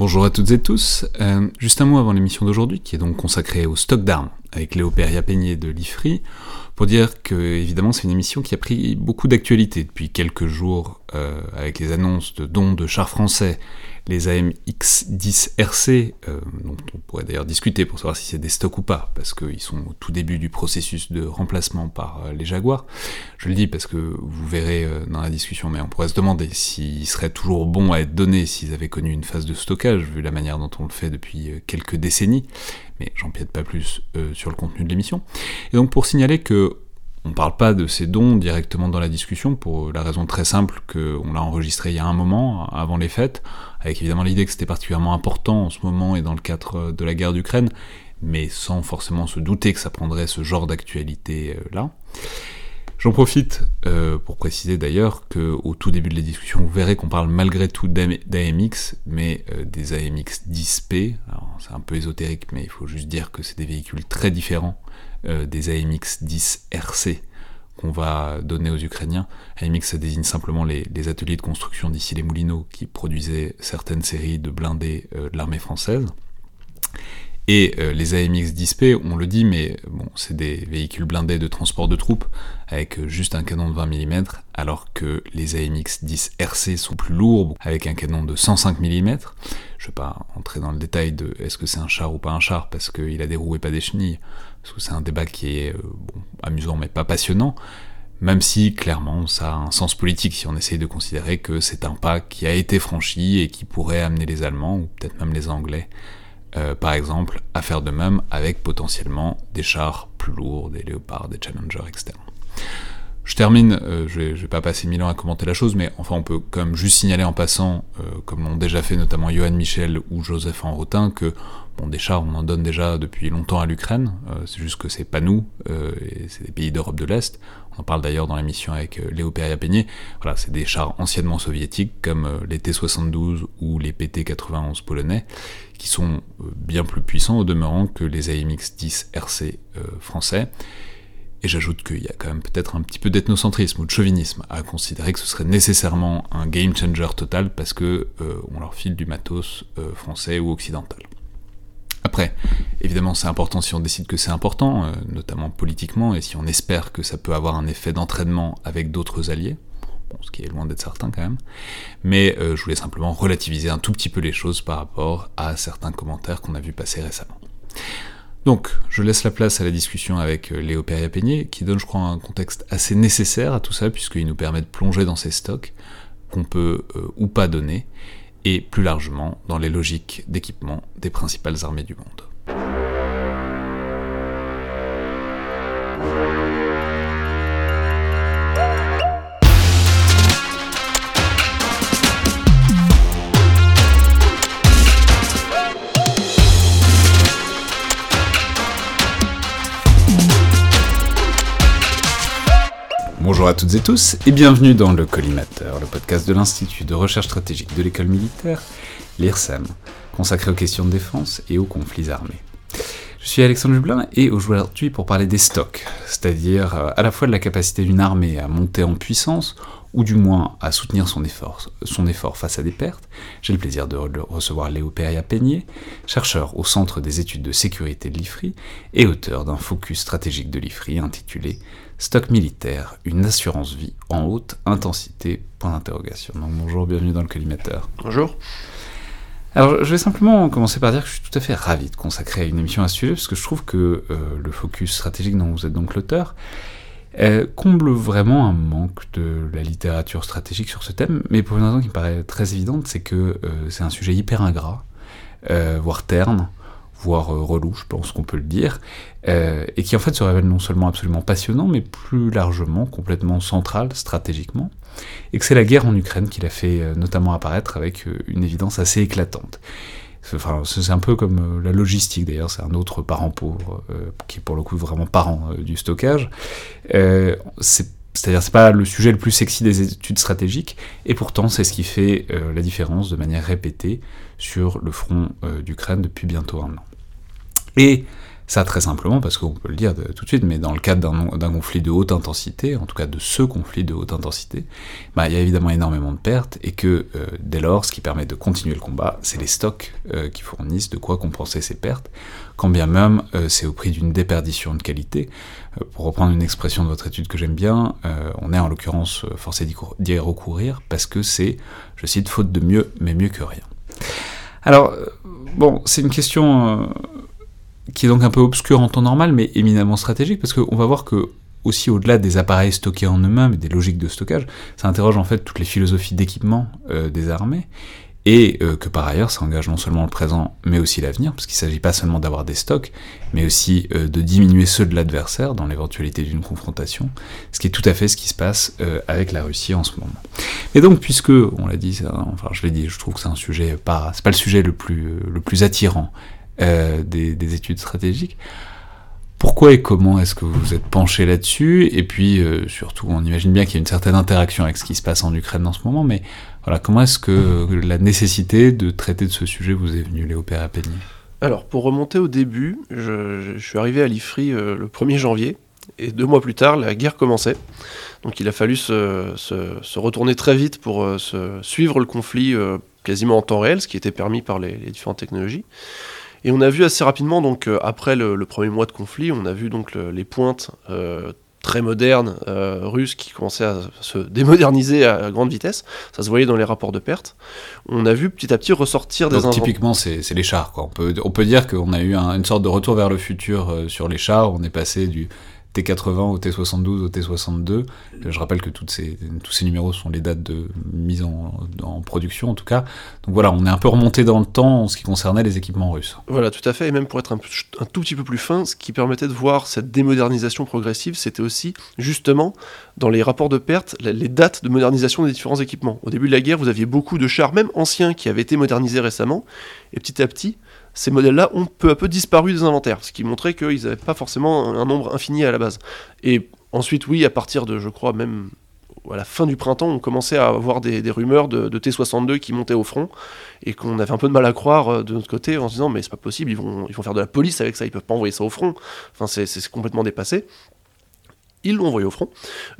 Bonjour à toutes et tous. Euh, juste un mot avant l'émission d'aujourd'hui, qui est donc consacrée au stock d'armes, avec Léo Peria-Peigné de l'IFRI, pour dire que, évidemment, c'est une émission qui a pris beaucoup d'actualité depuis quelques jours, euh, avec les annonces de dons de chars français, les AMX-10RC, euh, dont on pourrait d'ailleurs discuter pour savoir si c'est des stocks ou pas, parce qu'ils sont au tout début du processus de remplacement par euh, les Jaguars. Je le dis parce que vous verrez dans la discussion, mais on pourrait se demander s'ils seraient toujours bons à être donnés s'ils avaient connu une phase de stockage, vu la manière dont on le fait depuis quelques décennies, mais j'empiète pas plus sur le contenu de l'émission. Et donc pour signaler que on parle pas de ces dons directement dans la discussion pour la raison très simple qu'on l'a enregistré il y a un moment, avant les fêtes, avec évidemment l'idée que c'était particulièrement important en ce moment et dans le cadre de la guerre d'Ukraine, mais sans forcément se douter que ça prendrait ce genre d'actualité euh. J'en profite euh, pour préciser d'ailleurs qu'au tout début de la discussion, vous verrez qu'on parle malgré tout d'AMX, mais euh, des AMX 10P. C'est un peu ésotérique, mais il faut juste dire que c'est des véhicules très différents euh, des AMX 10 RC qu'on va donner aux Ukrainiens. AMX, ça désigne simplement les, ateliers de construction d'ici les Moulineaux qui produisaient certaines séries de blindés de l'armée française. Et les AMX 10P, on le dit, mais bon, c'est des véhicules blindés de transport de troupes avec juste un canon de 20 mm, alors que les AMX 10 RC sont plus lourds avec un canon de 105 mm. Je vais pas entrer dans le détail de est-ce que c'est un char ou pas un char parce qu'il a des roues et pas des chenilles parce que c'est un débat qui est euh, amusant mais pas passionnant, même si clairement ça a un sens politique si on essaye de considérer que c'est un pas qui a été franchi et qui pourrait amener les Allemands, ou peut-être même les Anglais, euh, par exemple, à faire de même avec potentiellement des chars plus lourds, des léopards, des challengers, etc. Je termine, euh, je, vais, vais pas passer mille ans à commenter la chose, mais enfin on peut quand même juste signaler en passant, comme l'ont déjà fait notamment Johan Michel ou Joseph Enrotin, que Bon, des chars, on en donne déjà depuis longtemps à l'Ukraine, euh, c'est juste que c'est pas nous, euh, c'est des pays d'Europe de l'Est. On en parle d'ailleurs dans l'émission avec euh, Léo Peria-Peigné. Voilà, c'est des chars anciennement soviétiques comme les T-72 ou les PT-91 polonais, qui sont bien plus puissants au demeurant que les AMX-10 RC français. Et j'ajoute qu'il y a quand même peut-être un petit peu d'ethnocentrisme ou de chauvinisme à considérer que ce serait nécessairement un game changer total parce que on leur file du matos français ou occidental. Après, évidemment, c'est important si on décide que c'est important, euh, notamment politiquement, et si on espère que ça peut avoir un effet d'entraînement avec d'autres alliés, bon, ce qui est loin d'être certain quand même. Mais euh, je voulais simplement relativiser un tout petit peu les choses par rapport à certains commentaires qu'on a vu passer récemment. Donc, je laisse la place à la discussion avec euh, Léo Peria-Peigné, qui donne, je crois, un contexte assez nécessaire à tout ça, puisqu'il nous permet de plonger dans ces stocks qu'on peut ou pas donner, et plus largement dans les logiques d'équipement des principales armées du monde. À toutes et tous et bienvenue dans le Collimateur, le podcast de l'Institut de recherche stratégique de l'école militaire, l'IRSEM, consacré aux questions de défense et aux conflits armés. Je suis Alexandre Jublin et aujourd'hui pour parler des stocks, c'est-à-dire euh, à la fois de la capacité d'une armée à monter en puissance ou du moins à soutenir son effort, son effort face à des pertes, j'ai le plaisir de recevoir Léo Peria-Peigné, chercheur au Centre des études de sécurité de l'IFRI et auteur d'un focus stratégique de l'IFRI intitulé Stock militaire, une assurance vie en haute intensité Point d'interrogation. Donc bonjour, bienvenue dans le collimateur. Bonjour. Alors, je vais simplement commencer par dire que je suis tout à fait ravi de consacrer une émission à ce sujet, parce que je trouve que euh, le focus stratégique dont vous êtes donc l'auteur euh, comble vraiment un manque de la littérature stratégique sur ce thème, mais pour une raison qui me paraît très évidente, c'est que euh, c'est un sujet hyper ingrat, voire terne, voire relou, je pense qu'on peut le dire, et qui en fait se révèle non seulement absolument passionnant, mais plus largement complètement central stratégiquement, et que c'est la guerre en Ukraine qui l'a fait notamment apparaître avec une évidence assez éclatante. Enfin, c'est un peu comme euh, la logistique d'ailleurs, c'est un autre parent pauvre, euh, qui est pour le coup vraiment parent euh, du stockage. C'est-à-dire c'est pas le sujet le plus sexy des études stratégiques, et pourtant c'est ce qui fait la différence de manière répétée sur le front d'Ukraine depuis bientôt un an. Et Ça très simplement parce qu'on peut le dire tout de suite, mais dans le cadre d'un conflit de haute intensité, en tout cas de ce conflit de haute intensité, bah, il y a évidemment énormément de pertes et que euh, dès lors, ce qui permet de continuer le combat, c'est les stocks euh, qui fournissent de quoi compenser ces pertes, quand bien même euh, c'est au prix d'une déperdition de qualité. pour reprendre une expression de votre étude que j'aime bien, on est en l'occurrence forcé d'y recourir parce que c'est, je cite, faute de mieux, mais mieux que rien. Alors, bon, c'est une question qui est donc un peu obscur en temps normal, mais éminemment stratégique, parce qu'on va voir que aussi au-delà des appareils stockés en eux-mêmes et des logiques de stockage, ça interroge en fait toutes les philosophies d'équipement euh, des armées, et euh, que par ailleurs ça engage non seulement le présent, mais aussi l'avenir, parce qu'il ne s'agit pas seulement d'avoir des stocks, mais aussi euh, de diminuer ceux de l'adversaire dans l'éventualité d'une confrontation, ce qui est tout à fait ce qui se passe avec la Russie en ce moment. Et donc, puisque, on l'a dit, enfin je l'ai dit, je trouve que c'est un sujet pas, c'est pas le sujet le plus, le plus attirant euh, des, études stratégiques. Pourquoi et comment est-ce que vous vous êtes penché là-dessus? Et puis, euh, surtout, on imagine bien qu'il y a une certaine interaction avec ce qui se passe en Ukraine en ce moment, mais voilà, comment est-ce que la nécessité de traiter de ce sujet vous est venue, Léo Pérapénier? Alors, pour remonter au début, je, suis arrivé à l'IFRI euh, le 1er janvier, et deux mois plus tard, la guerre commençait. Donc il a fallu se, retourner très vite pour suivre le conflit quasiment en temps réel, ce qui était permis par les différentes technologies. Et on a vu assez rapidement, donc euh, après le, premier mois de conflit, on a vu donc les pointes euh, très modernes euh, russes qui commençaient à se démoderniser à, grande vitesse. Ça se voyait dans les rapports de perte. On a vu petit à petit ressortir des donc, Typiquement, c'est les chars. Quoi. On, peut, on peut dire qu'on a eu une sorte de retour vers le futur sur les chars. On est passé du T80 au T72 au T62. Je rappelle que tous ces numéros sont les dates de mise en, production en tout cas. Donc voilà, on est un peu remonté dans le temps en ce qui concernait les équipements russes. Voilà, tout à fait. Et même pour être un, un tout petit peu plus fin, ce qui permettait de voir cette démodernisation progressive, c'était aussi justement dans les rapports de perte les dates de modernisation des différents équipements. Au début de la guerre, vous aviez beaucoup de chars, même anciens, qui avaient été modernisés récemment. Et petit à petit, ces modèles-là ont peu à peu disparu des inventaires, ce qui montrait qu'ils n'avaient pas forcément un nombre infini à la base. Et ensuite, oui, à partir de, je crois, même à la fin du printemps, on commençait à avoir des, rumeurs de, T-62 qui montaient au front, et qu'on avait un peu de mal à croire euh, de notre côté en se disant, mais c'est pas possible, ils vont, ils vont faire de la police avec ça, ils peuvent pas envoyer ça au front. Enfin, c'est complètement dépassé. Ils l'ont envoyé au front.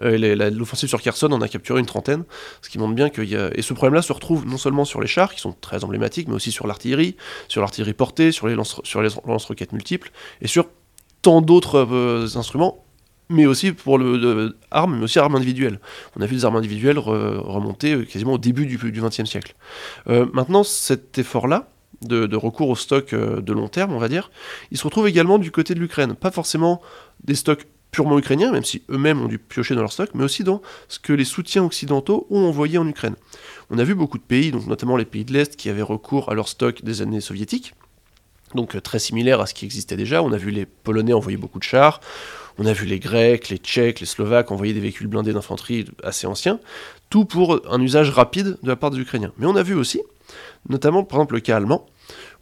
Euh, l'offensive sur Kherson en a capturé une trentaine, ce qui montre bien qu'il y a... Et ce problème-là se retrouve non seulement sur les chars, qui sont très emblématiques, mais aussi sur l'artillerie, sur l'artillerie portée, sur les lance-roquettes multiples, et sur tant d'autres euh, instruments, mais aussi pour le armes, mais aussi armes individuelles. On a vu des armes individuelles remonter euh, quasiment au début du XXe siècle. maintenant, cet effort-là, de, de, recours au stock de long terme, on va dire, il se retrouve également du côté de l'Ukraine. Pas forcément des stocks purement ukrainiens, même si eux-mêmes ont dû piocher dans leur stock, mais aussi dans ce que les soutiens occidentaux ont envoyé en Ukraine. On a vu beaucoup de pays, notamment les pays de l'Est, qui avaient recours à leur stock des années soviétiques, donc euh, très similaire à ce qui existait déjà. On a vu les Polonais envoyer beaucoup de chars, on a vu les Grecs, les Tchèques, les Slovaques envoyer des véhicules blindés d'infanterie assez anciens, tout pour un usage rapide de la part des Ukrainiens. Mais on a vu aussi, notamment par exemple le cas allemand,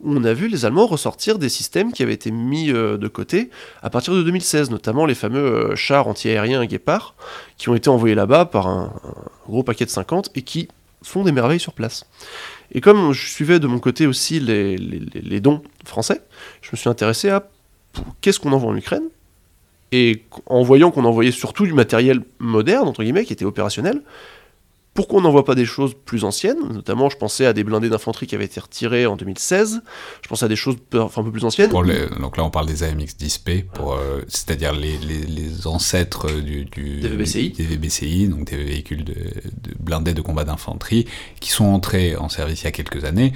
on a vu les Allemands ressortir des systèmes qui avaient été mis euh, de côté à partir de 2016, notamment les fameux euh, chars anti-aériens Guépard, qui ont été envoyés là-bas par un, gros paquet de 50 et qui font des merveilles sur place. Et comme je suivais de mon côté aussi les, dons français, je me suis intéressé à qu'est-ce qu'on envoie en Ukraine, et en voyant qu'on envoyait surtout du matériel moderne, entre guillemets, qui était opérationnel, pourquoi on n'envoie pas des choses plus anciennes? Notamment, je pensais à des blindés d'infanterie qui avaient été retirés en 2016. Je pensais à des choses un peu plus anciennes. donc là, on parle des AMX 10P, euh, c'est-à-dire les, ancêtres du, des, VBCI. donc des véhicules de, blindés de combat d'infanterie, qui sont entrés en service il y a quelques années.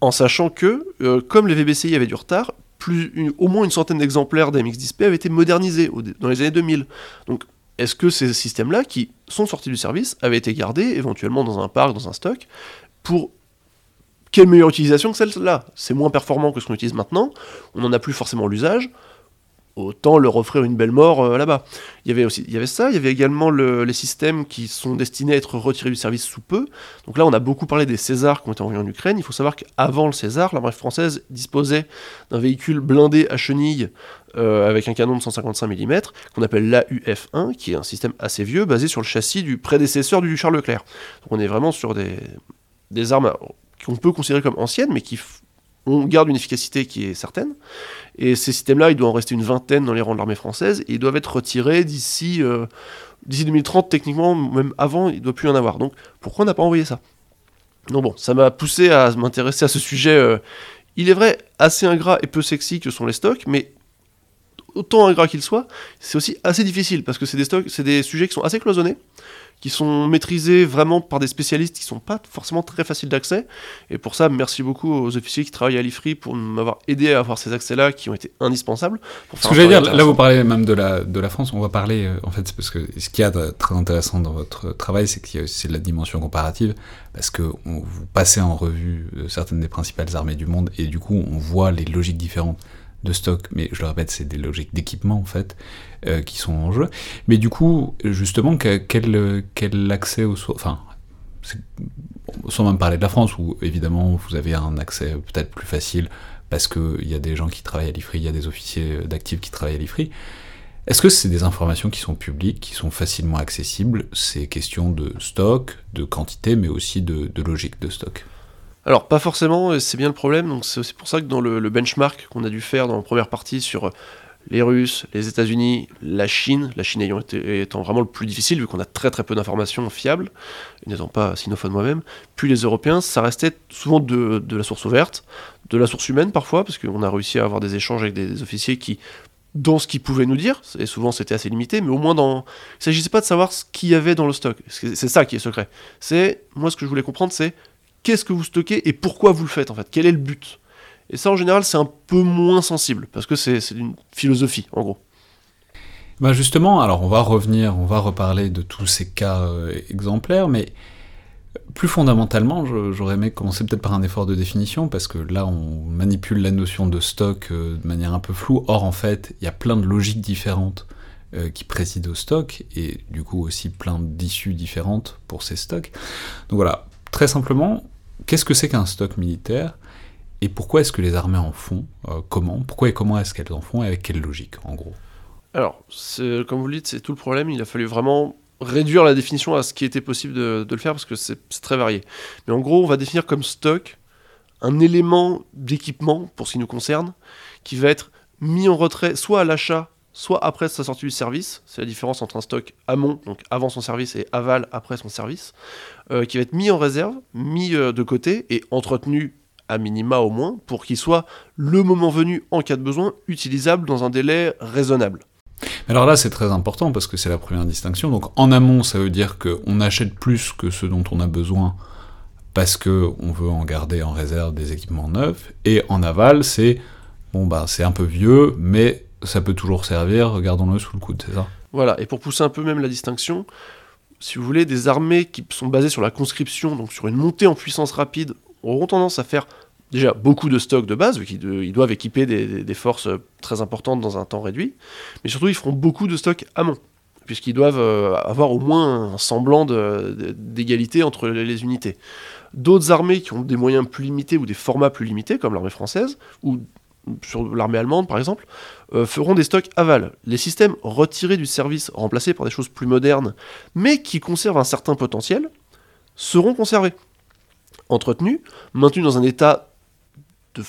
En sachant que, euh, comme les VBCI avaient du retard, plus, au moins une centaine d'exemplaires d'AMX 10P avaient été modernisés dans les années 2000. Donc est-ce que ces systèmes-là, qui sont sortis du service, avaient été gardés éventuellement dans un parc, dans un stock, pour quelle meilleure utilisation que celle-là? C'est moins performant que ce qu'on utilise maintenant, on n'en a plus forcément l'usage, autant leur offrir une belle mort euh, là-bas. Il y avait aussi, il y avait ça, il y avait également les systèmes qui sont destinés à être retirés du service sous peu. Donc là, on a beaucoup parlé des Césars qui ont été envoyés en Ukraine. Il faut savoir qu'avant le César, l'armée française disposait d'un véhicule blindé à chenilles euh, avec un canon de 155 mm qu'on appelle l'AUF-1, qui est un système assez vieux basé sur le châssis du prédécesseur du Charles Leclerc. Donc on est vraiment sur des, des armes qu'on peut considérer comme anciennes, mais qui on garde une efficacité qui est certaine. Et ces systèmes-là, il doit en rester une vingtaine dans les rangs de l'armée française, et ils doivent être retirés d'ici euh, d'ici 2030, techniquement, même avant, il ne doit plus y en avoir. Donc pourquoi on n'a pas envoyé ça? Donc bon, ça m'a poussé à m'intéresser à ce sujet. Euh, il est vrai, assez ingrat et peu sexy que sont les stocks, mais autant ingrat qu'il soit, c'est aussi assez difficile, parce que c'est des stocks, c'est des sujets qui sont assez cloisonnés qui sont maîtrisés vraiment par des spécialistes qui sont pas forcément très faciles d'accès. Et pour ça, merci beaucoup aux officiers qui travaillent à l'IFRI pour m'avoir aidé à avoir ces accès-là qui ont été indispensables. Ce que j'allais dire, là vous parlez même de la, de la France, on va parler, euh, en fait, parce que ce qu'il y a de très intéressant dans votre travail, c'est qu'il y a aussi la dimension comparative, parce que vous passez en revue euh, certaines des principales armées du monde, et du coup on voit les logiques différentes de stock, mais je le répète, c'est des logiques d'équipement en fait euh, qui sont en jeu. Mais du coup, justement, quel, accès au enfin, sans même parler de la France, où évidemment vous avez un accès peut-être plus facile parce qu'il y a des gens qui travaillent à l'IFRI, il y a des officiers d'actifs qui travaillent à l'IFRI. Est-ce que c'est des informations qui sont publiques, qui sont facilement accessibles? C'est question de stock, de quantité, mais aussi de logique de stock alors pas forcément, c'est bien le problème, donc c'est pour ça que dans le, benchmark qu'on a dû faire dans la première partie sur les Russes, les États-Unis, la Chine, la Chine ayant été, étant vraiment le plus difficile vu qu'on a très très peu d'informations fiables, n'étant pas sinophone moi-même, puis les Européens, ça restait souvent de, la source ouverte, de la source humaine parfois, parce qu'on a réussi à avoir des échanges avec des, officiers qui dans ce qu'ils pouvaient nous dire, et souvent c'était assez limité, mais au moins dans... Il ne s'agissait pas de savoir ce qu'il y avait dans le stock, c'est ça qui est secret. C'est, moi ce que je voulais comprendre, c'est qu'est-ce que vous stockez et pourquoi vous le faites en fait, quel est le but? Et ça en général c'est un peu moins sensible, parce que c'est une philosophie en gros. Bah justement, alors on va revenir, on va reparler de tous ces cas euh, exemplaires, mais plus fondamentalement, j'aurais aimé commencer peut-être par un effort de définition, parce que là on manipule la notion de stock euh, de manière un peu floue, or en fait il y a plein de logiques différentes euh, qui président au stock, et du coup aussi plein d'issues différentes pour ces stocks. Donc voilà, très simplement, qu'est-ce que c'est qu'un stock militaire et pourquoi est-ce que les armées en font euh, Comment Pourquoi et comment est-ce qu'elles en font et avec quelle logique, en gros? Alors, comme vous le dites, c'est tout le problème. Il a fallu vraiment réduire la définition à ce qui était possible de, le faire parce que c'est très varié. Mais en gros, on va définir comme stock un élément d'équipement, pour ce qui nous concerne, qui va être mis en retrait soit à l'achat, soit après sa sortie du service. C'est la différence entre un stock amont, donc avant son service, et aval après son service, euh, qui va être mis en réserve, mis euh, de côté et entretenu à minima au moins, pour qu'il soit, le moment venu, en cas de besoin, utilisable dans un délai raisonnable. Alors là, c'est très important parce que c'est la première distinction. Donc en amont, ça veut dire qu'on achète plus que ce dont on a besoin parce qu'on veut en garder en réserve des équipements neufs. Et en aval, c'est bon bah c'est un peu vieux, mais ça peut toujours servir, regardons-le sous le coude, c'est ça? Voilà, et pour pousser un peu même la distinction, si vous voulez, des armées qui sont basées sur la conscription, donc sur une montée en puissance rapide, auront tendance à faire déjà beaucoup de stocks de base, vu qu'ils doivent équiper des, forces euh, très importantes dans un temps réduit, mais surtout ils feront beaucoup de stocks amont, puisqu'ils doivent euh, avoir au moins un semblant d'égalité entre les unités. D'autres armées qui ont des moyens plus limités ou des formats plus limités, comme l'armée française, ou sur l'armée allemande par exemple, euh, feront des stocks aval. Les systèmes retirés du service, remplacés par des choses plus modernes, mais qui conservent un certain potentiel, seront conservés, entretenus, maintenus dans un état de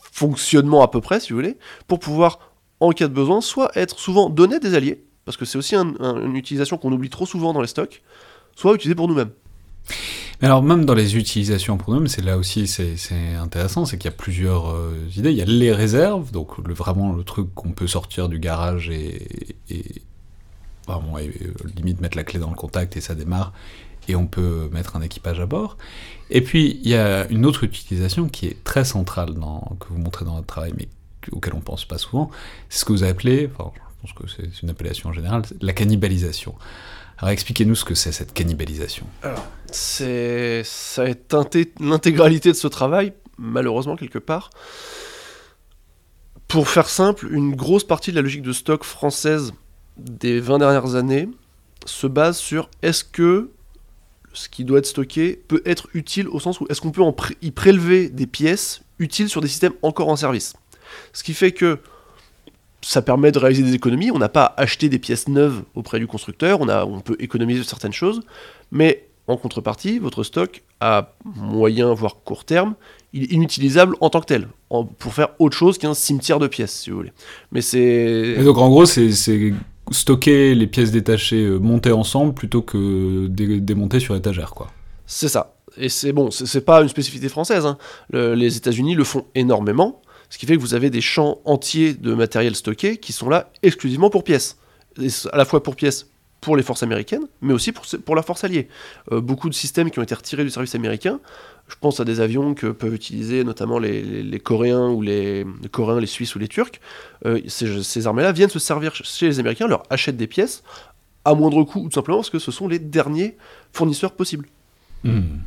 fonctionnement à peu près, si vous voulez, pour pouvoir, en cas de besoin, soit être souvent donnés à des alliés, parce que c'est aussi une utilisation qu'on oublie trop souvent dans les stocks, soit utilisés pour nous-mêmes. Mais alors même dans les utilisations pour nous, c'est là aussi c'est intéressant, c'est qu'il y a plusieurs euh, idées. Il y a les réserves, donc vraiment le truc qu'on peut sortir du garage et, et, euh, limite mettre la clé dans le contact et ça démarre et on peut mettre un équipage à bord. Et puis il y a une autre utilisation qui est très centrale que vous montrez dans votre travail, mais auquel on pense pas souvent, c'est ce que vous appelez, enfin je pense que c'est une appellation en général, la cannibalisation. Alors expliquez-nous ce que c'est cette cannibalisation. Alors, c'est ça a teinté l'intégralité de ce travail, malheureusement quelque part. Pour faire simple, une grosse partie de la logique de stock française des 20 dernières années se base sur est-ce que ce qui doit être stocké peut être utile au sens où est-ce qu'on peut y prélever des pièces utiles sur des systèmes encore en service. Ce qui fait que ça permet de réaliser des économies. On n'a pas acheté des pièces neuves auprès du constructeur, on, a, on peut économiser certaines choses, mais en contrepartie, votre stock, à moyen voire court terme, il est inutilisable en tant que tel, pour faire autre chose qu'un cimetière de pièces, si vous voulez. Mais c'est. Donc en gros, c'est stocker les pièces détachées euh, montées ensemble plutôt que démonter sur étagère, quoi. C'est ça. Et c'est bon, c'est pas une spécificité française. Hein. les États-Unis le font énormément, ce qui fait que vous avez des champs entiers de matériel stocké qui sont là exclusivement pour pièces. à la fois pour pièces pour les forces américaines, mais aussi pour, pour la force alliée. Euh, beaucoup de systèmes qui ont été retirés du service américain, je pense à des avions que peuvent utiliser notamment les, Coréens ou les, Coréens, les Suisses ou les Turcs. Euh, ces, armées-là viennent se servir chez les Américains, leur achètent des pièces à moindre coût, ou tout simplement parce que ce sont les derniers fournisseurs possibles. Hmm.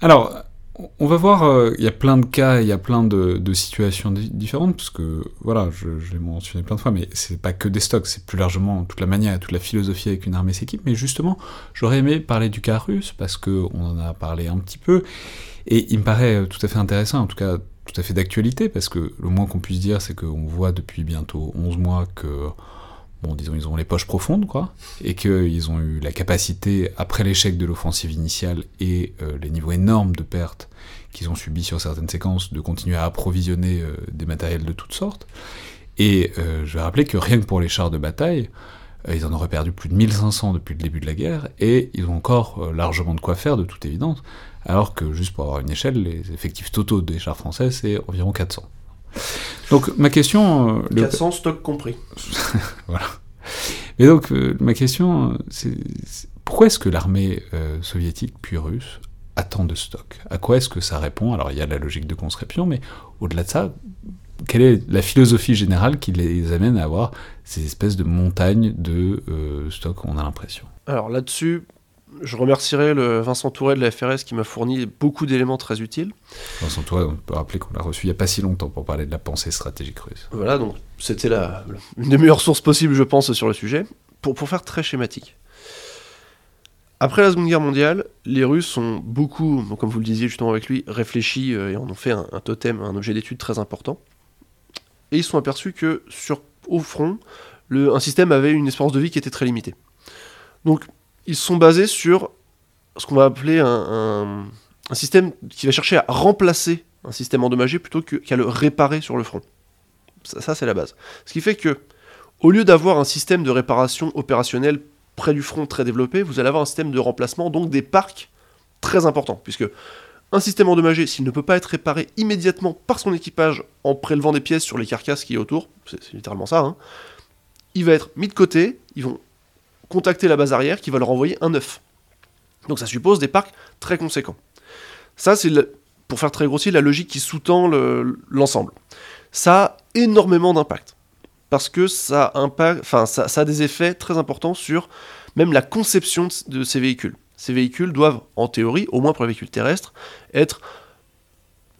Alors, on va voir, euh, il y a plein de cas, il y a plein de, situations différentes, parce que, voilà, je, l'ai mentionné plein de fois, mais c'est pas que des stocks, c'est plus largement toute la manière, toute la philosophie avec une armée s'équipe, mais justement, j'aurais aimé parler du cas russe, parce qu'on en a parlé un petit peu, et il me paraît tout à fait intéressant, en tout cas tout à fait d'actualité, parce que le moins qu'on puisse dire, c'est qu'on voit depuis bientôt 11 mois que bon, disons, ils ont les poches profondes, quoi, et qu'ils ont eu la capacité, après l'échec de l'offensive initiale et euh, les niveaux énormes de pertes qu'ils ont subis sur certaines séquences, de continuer à approvisionner euh, des matériels de toutes sortes. Et euh, je vais rappeler que rien que pour les chars de bataille, ils en auraient perdu plus de 1500 depuis le début de la guerre, et ils ont encore largement de quoi faire, de toute évidence, alors que, juste pour avoir une échelle, les effectifs totaux des chars français, c'est environ 400. Donc ma question... 400 stocks compris. voilà. Mais donc euh, ma question, c'est pourquoi est-ce que l'armée euh, soviétique puis russe a tant de stocks? À quoi est-ce que ça répond? Alors il y a la logique de conscription, mais au-delà de ça, quelle est la philosophie générale qui les amène à avoir ces espèces de montagnes de euh, stocks, on a l'impression? Alors là-dessus, je remercierai le Vincent Touré de la FRS qui m'a fourni beaucoup d'éléments très utiles. Vincent Touré, on peut rappeler qu'on l'a reçu il n'y a pas si longtemps pour parler de la pensée stratégique russe. Voilà, donc c'était la, une des meilleures sources possibles, je pense, sur le sujet. Pour, pour faire très schématique. Après la Seconde Guerre mondiale, les Russes ont beaucoup, comme vous le disiez justement avec lui, réfléchi euh, et en ont fait un, totem, un objet d'étude très important. Et ils se sont aperçus que sur, au front, le, un système avait une espérance de vie qui était très limitée. Donc ils sont basés sur ce qu'on va appeler un, système qui va chercher à remplacer un système endommagé plutôt qu'à le réparer sur le front. Ça, c'est la base. Ce qui fait que, au lieu d'avoir un système de réparation opérationnel près du front très développé, vous allez avoir un système de remplacement, donc des parcs très importants, puisque un système endommagé, s'il ne peut pas être réparé immédiatement par son équipage en prélevant des pièces sur les carcasses qui est autour, c'est littéralement ça, hein, il va être mis de côté, ils vont contacter la base arrière qui va leur envoyer un œuf. Donc ça suppose des parcs très conséquents. Ça, c'est, pour faire très grossier, la logique qui sous-tend l'ensemble. ça a énormément d'impact. Parce que ça, a des effets très importants sur même la conception de ces véhicules. Ces véhicules doivent, en théorie, au moins pour les véhicules terrestres, être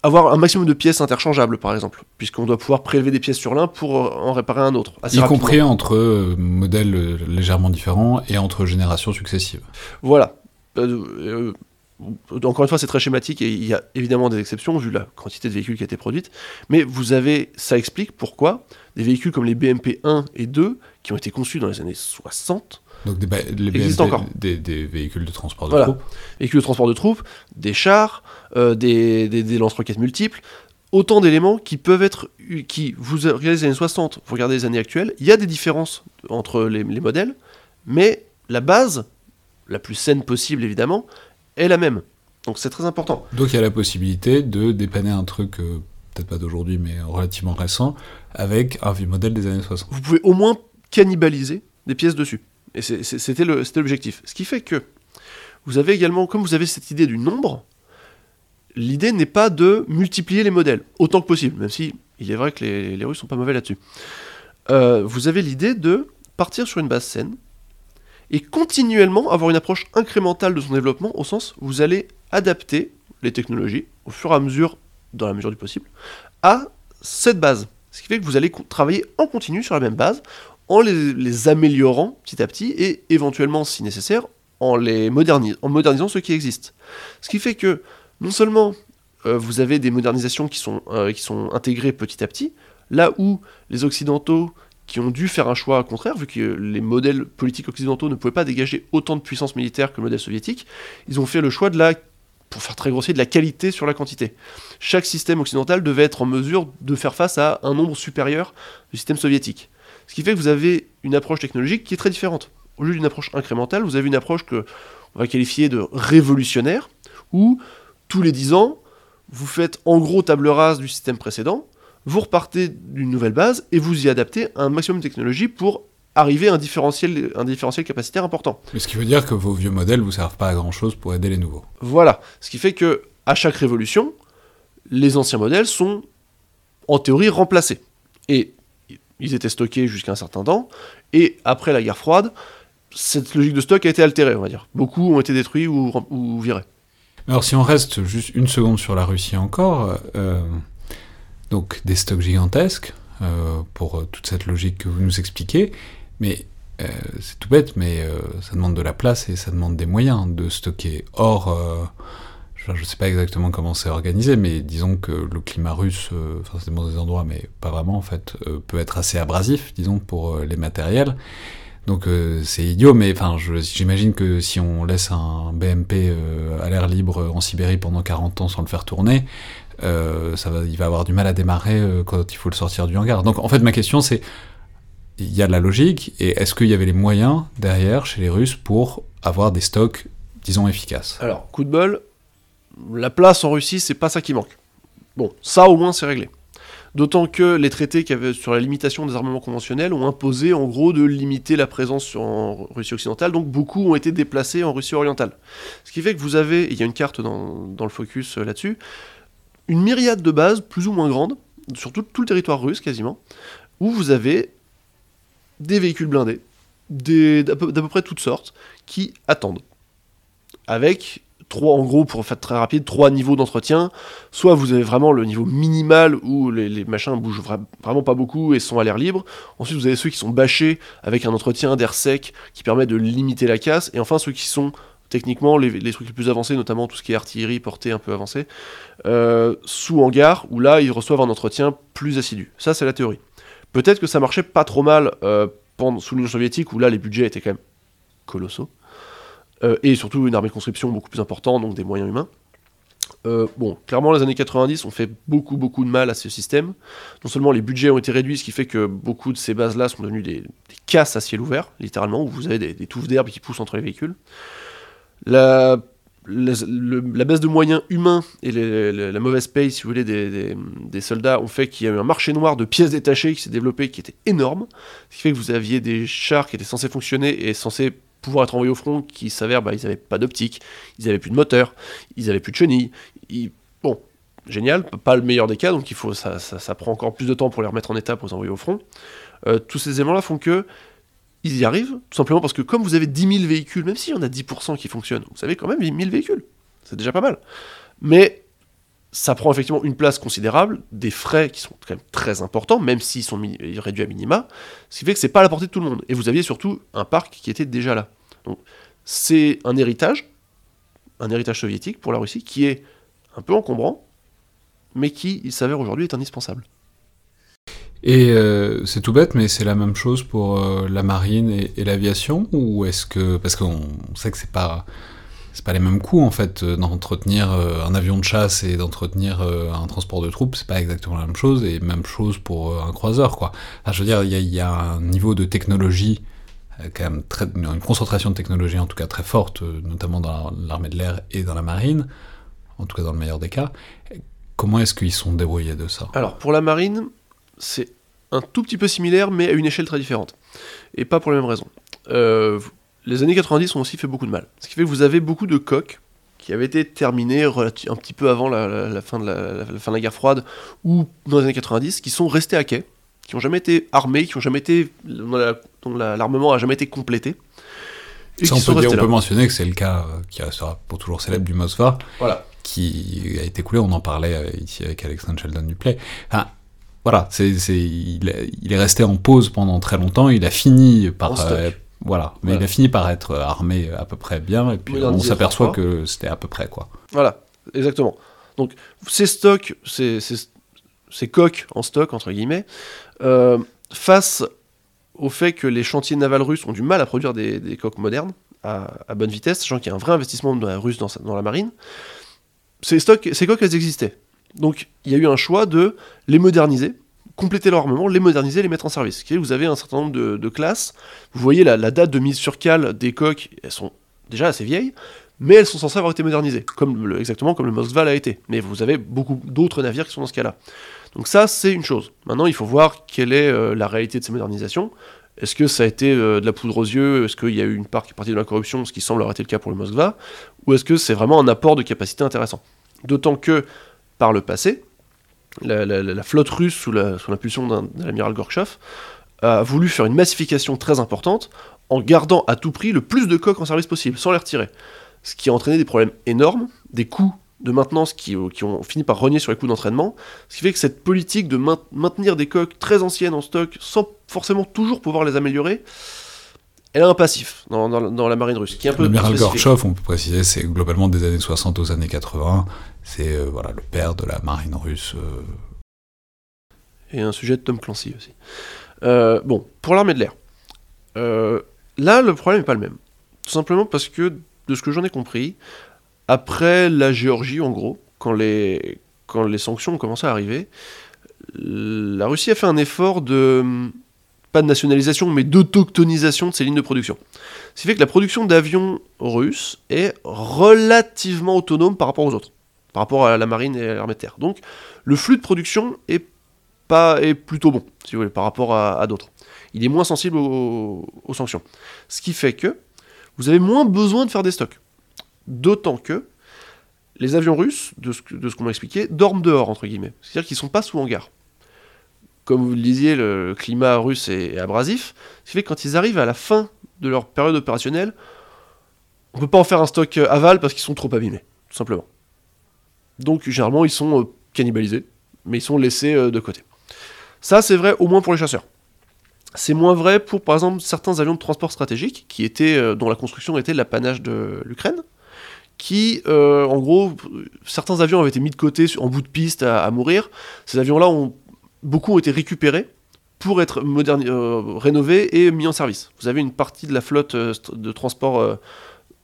avoir un maximum de pièces interchangeables, par exemple, puisqu'on doit pouvoir prélever des pièces sur l'un pour euh, en réparer un autre. y compris entre euh, modèles euh, légèrement différents et entre générations successives. Voilà. encore une fois, c'est très schématique et il y a évidemment des exceptions vu la quantité de véhicules qui a été produite. Mais vous avez, ça explique pourquoi des véhicules comme les BMP 1 et 2, qui ont été conçus dans les années 60, donc des, les encore. Des, véhicules de transport de troupes. Véhicules de transport de troupes, des chars, euh, des, des lance-roquettes multiples, autant d'éléments qui peuvent être. qui Vous regardez les années 60, vous regardez les années actuelles, il y a des différences entre les, modèles, mais la base, la plus saine possible évidemment, est la même. Donc c'est très important. Donc il y a la possibilité de dépanner un truc, euh, peut-être pas d'aujourd'hui, mais relativement récent, avec un vieux modèle des années 60. Vous pouvez au moins cannibaliser des pièces dessus. Et c'était l'objectif. Ce qui fait que vous avez également, comme vous avez cette idée du nombre, l'idée n'est pas de multiplier les modèles autant que possible, même si il est vrai que les, les Russes sont pas mauvais là-dessus. Euh, vous avez l'idée de partir sur une base saine et continuellement avoir une approche incrémentale de son développement, au sens où vous allez adapter les technologies au fur et à mesure, dans la mesure du possible, à cette base. Ce qui fait que vous allez travailler en continu sur la même base, en les, améliorant petit à petit et éventuellement, si nécessaire, en, les en modernisant ceux qui existent. Ce qui fait que non seulement euh, vous avez des modernisations qui sont, euh, qui sont intégrées petit à petit, là où les Occidentaux qui ont dû faire un choix contraire, vu que les modèles politiques occidentaux ne pouvaient pas dégager autant de puissance militaire que le modèle soviétique, ils ont fait le choix de la pour faire très grossier, de la qualité sur la quantité. Chaque système occidental devait être en mesure de faire face à un nombre supérieur du système soviétique. Ce qui fait que vous avez une approche technologique qui est très différente. Au lieu d'une approche incrémentale, vous avez une approche que on va qualifier de révolutionnaire, où tous les 10 ans, vous faites en gros table rase du système précédent, vous repartez d'une nouvelle base et vous y adaptez un maximum de technologie pour arriver à un différentiel, un différentiel capacitaire important. Mais ce qui veut dire que vos vieux modèles ne vous servent pas à grand chose pour aider les nouveaux. Voilà. Ce qui fait que à chaque révolution, les anciens modèles sont en théorie remplacés. Et ils étaient stockés jusqu'à un certain temps. Et après la guerre froide, cette logique de stock a été altérée, on va dire. Beaucoup ont été détruits ou, virés. Alors si on reste juste une seconde sur la Russie encore, euh, donc des stocks gigantesques, euh, pour toute cette logique que vous nous expliquez, mais euh, c'est tout bête, mais euh, ça demande de la place et ça demande des moyens de stocker. Or, euh, je ne sais pas exactement comment c'est organisé, mais disons que le climat russe, enfin c'est des endroits, mais pas vraiment en fait, peut être assez abrasif, disons, pour les matériels. Donc c'est idiot, mais enfin j'imagine que si on laisse un BMP à l'air libre en Sibérie pendant 40 ans sans le faire tourner, ça va, il va avoir du mal à démarrer quand il faut le sortir du hangar. Donc en fait ma question c'est il y a de la logique, et est-ce qu'il y avait les moyens derrière chez les Russes pour avoir des stocks, disons, efficaces? Alors, coup de bol, la place en Russie, c'est pas ça qui manque. Bon, ça au moins c'est réglé. D'autant que les traités qui avaient sur la limitation des armements conventionnels ont imposé en gros de limiter la présence en Russie occidentale, donc beaucoup ont été déplacés en Russie orientale. Ce qui fait que vous avez, il y a une carte dans, le focus euh, là-dessus, une myriade de bases plus ou moins grandes, sur tout, tout le territoire russe quasiment, où vous avez des véhicules blindés, d'à peu, près toutes sortes, qui attendent. Avec trois, en gros, pour faire très rapide, trois niveaux d'entretien. Soit vous avez vraiment le niveau minimal où les, machins bougent vraiment pas beaucoup et sont à l'air libre. Ensuite, vous avez ceux qui sont bâchés avec un entretien d'air sec qui permet de limiter la casse. Et enfin, ceux qui sont techniquement les, trucs les plus avancés, notamment tout ce qui est artillerie portée un peu avancée, euh, sous hangar, où là, ils reçoivent un entretien plus assidu. Ça, c'est la théorie. Peut-être que ça marchait pas trop mal euh, pendant, sous l'Union soviétique, où là les budgets étaient quand même colossaux. Euh, et surtout une armée de conscription beaucoup plus importante, donc des moyens humains. Euh, bon, clairement, les années 90 ont fait beaucoup, beaucoup de mal à ce système. Non seulement les budgets ont été réduits, ce qui fait que beaucoup de ces bases-là sont devenues des, casses à ciel ouvert, littéralement, où vous avez des, des touffes d'herbe qui poussent entre les véhicules. La baisse de moyens humains et la mauvaise paye, si vous voulez, des, soldats ont fait qu'il y a eu un marché noir de pièces détachées qui s'est développé, qui était énorme. Ce qui fait que vous aviez des chars qui étaient censés fonctionner et censés pouvoir être envoyés au front, qui s'avèrent, bah, ils n'avaient pas d'optique, ils n'avaient plus de moteur, ils n'avaient plus de chenilles. Bon, génial, pas le meilleur des cas, donc il faut, ça, prend encore plus de temps pour les remettre en état pour les envoyer au front. Euh, tous ces éléments-là font que ils y arrivent, tout simplement parce que comme vous avez 10 000 véhicules, même s'il y en a 10% qui fonctionnent, vous savez quand même 10 000 véhicules. C'est déjà pas mal. Mais ça prend effectivement une place considérable, des frais qui sont quand même très importants, même s'ils sont réduits à minima, ce qui fait que c'est pas à la portée de tout le monde. Et vous aviez surtout un parc qui était déjà là. Donc c'est un héritage, un héritage soviétique pour la Russie, qui est un peu encombrant, mais qui, il s'avère aujourd'hui, est indispensable. Et euh, c'est tout bête, mais c'est la même chose pour euh, la marine et, l'aviation Ou est-ce que. Parce qu'on sait que c'est pas. C'est pas les mêmes coûts en fait euh, d'entretenir un avion de chasse et d'entretenir un transport de troupes, c'est pas exactement la même chose, et même chose pour un croiseur quoi. je veux dire, il y, a un niveau de technologie, quand même très, une concentration de technologie en tout cas très forte, notamment dans l'armée de l'air et dans la marine, en tout cas dans le meilleur des cas. Comment est-ce qu'ils sont débrouillés de ça? Alors pour la marine, c'est un tout petit peu similaire, mais à une échelle très différente. Et pas pour les mêmes raisons. Euh, les années 90 ont aussi fait beaucoup de mal. Ce qui fait que vous avez beaucoup de coques qui avaient été terminées un petit peu avant la, fin de la, fin de la guerre froide, ou dans les années 90, qui sont restées à quai, qui n'ont jamais été armées, qui ont jamais été. dont l'armement a jamais été complété. Et on, peut, on peut, mentionner que c'est le cas euh, qui restera pour toujours célèbre du Mosphar, voilà. qui a été coulé, on en parlait euh, ici avec Alexandre Sheldon Duplay. Enfin, voilà, c'est, il, est resté en pause pendant très longtemps. Il a fini par euh, voilà, mais il a fini par être armé à peu près bien. Et puis on s'aperçoit que c'était à peu près quoi. Voilà, exactement. Donc ces stocks, ces, ces, coques en stock entre guillemets, euh, face au fait que les chantiers navals russes ont du mal à produire des, coques modernes à, bonne vitesse, sachant qu'il y a un vrai investissement de la russe dans, dans la marine ces stocks, ces coques, elles existaient. Donc il y a eu un choix de les moderniser, compléter leur armement, les moderniser, les mettre en service. Vous avez un certain nombre de, classes. Vous voyez la, date de mise sur cale des coques, elles sont déjà assez vieilles, mais elles sont censées avoir été modernisées, exactement comme le Moskva a été. Mais vous avez beaucoup d'autres navires qui sont dans ce cas-là. Donc ça, c'est une chose. Maintenant, il faut voir quelle est euh, la réalité de ces modernisations. Est-ce que ça a été euh, de la poudre aux yeux? Est-ce qu'il y a eu une part qui est partie de la corruption, ce qui semble avoir été le cas pour le Moskva Ou est-ce que c'est vraiment un apport de capacité intéressant? D'autant que, par le passé, la, flotte russe, sous l'impulsion d'un l'amiral Gorchov, a voulu faire une massification très importante en gardant à tout prix le plus de coques en service possible, sans les retirer. Ce qui a entraîné des problèmes énormes, des coûts de maintenance qui, qui, ont fini par renier sur les coûts d'entraînement, ce qui fait que cette politique de maintenir des coques très anciennes en stock sans forcément toujours pouvoir les améliorer, elle a un passif dans, la marine russe. Qui est un peu L'amiral Gorchov, on peut préciser, c'est globalement des années 60 aux années 80, c'est euh, voilà, le père de la marine russe. Euh. Et un sujet de Tom Clancy aussi. Euh, bon, pour l'armée de l'air. là, le problème n'est pas le même. Tout simplement parce que, de ce que j'en ai compris, après la Géorgie, en gros, quand les, quand les sanctions ont commencé à arriver, la Russie a fait un effort de pas de nationalisation, mais d'autochtonisation de ses lignes de production. Ce qui fait que la production d'avions russes est relativement autonome par rapport aux autres, par rapport à la marine et à l'armée de terre. Donc le flux de production est, pas, est plutôt bon, si vous voulez, par rapport à, d'autres. Il est moins sensible aux, sanctions. Ce qui fait que vous avez moins besoin de faire des stocks. D'autant que les avions russes, de ce, qu'on m'a expliqué, dorment dehors, entre guillemets. C'est-à-dire qu'ils ne sont pas sous hangar. Comme vous le disiez, le climat russe est abrasif. Ce qui fait que quand ils arrivent à la fin de leur période opérationnelle, on ne peut pas en faire un stock aval parce qu'ils sont trop abîmés, tout simplement. Donc généralement, ils sont euh, cannibalisés, mais ils sont laissés euh, de côté. Ça, c'est vrai au moins pour les chasseurs. C'est moins vrai pour, par exemple, certains avions de transport stratégique, qui étaient, euh, dont la construction était l'apanage de l'Ukraine qui, en gros, certains avions avaient été mis de côté en bout de piste à, mourir. Ces avions-là, ont, beaucoup ont été récupérés pour être rénovés et mis en service. Vous avez une partie de la flotte de transport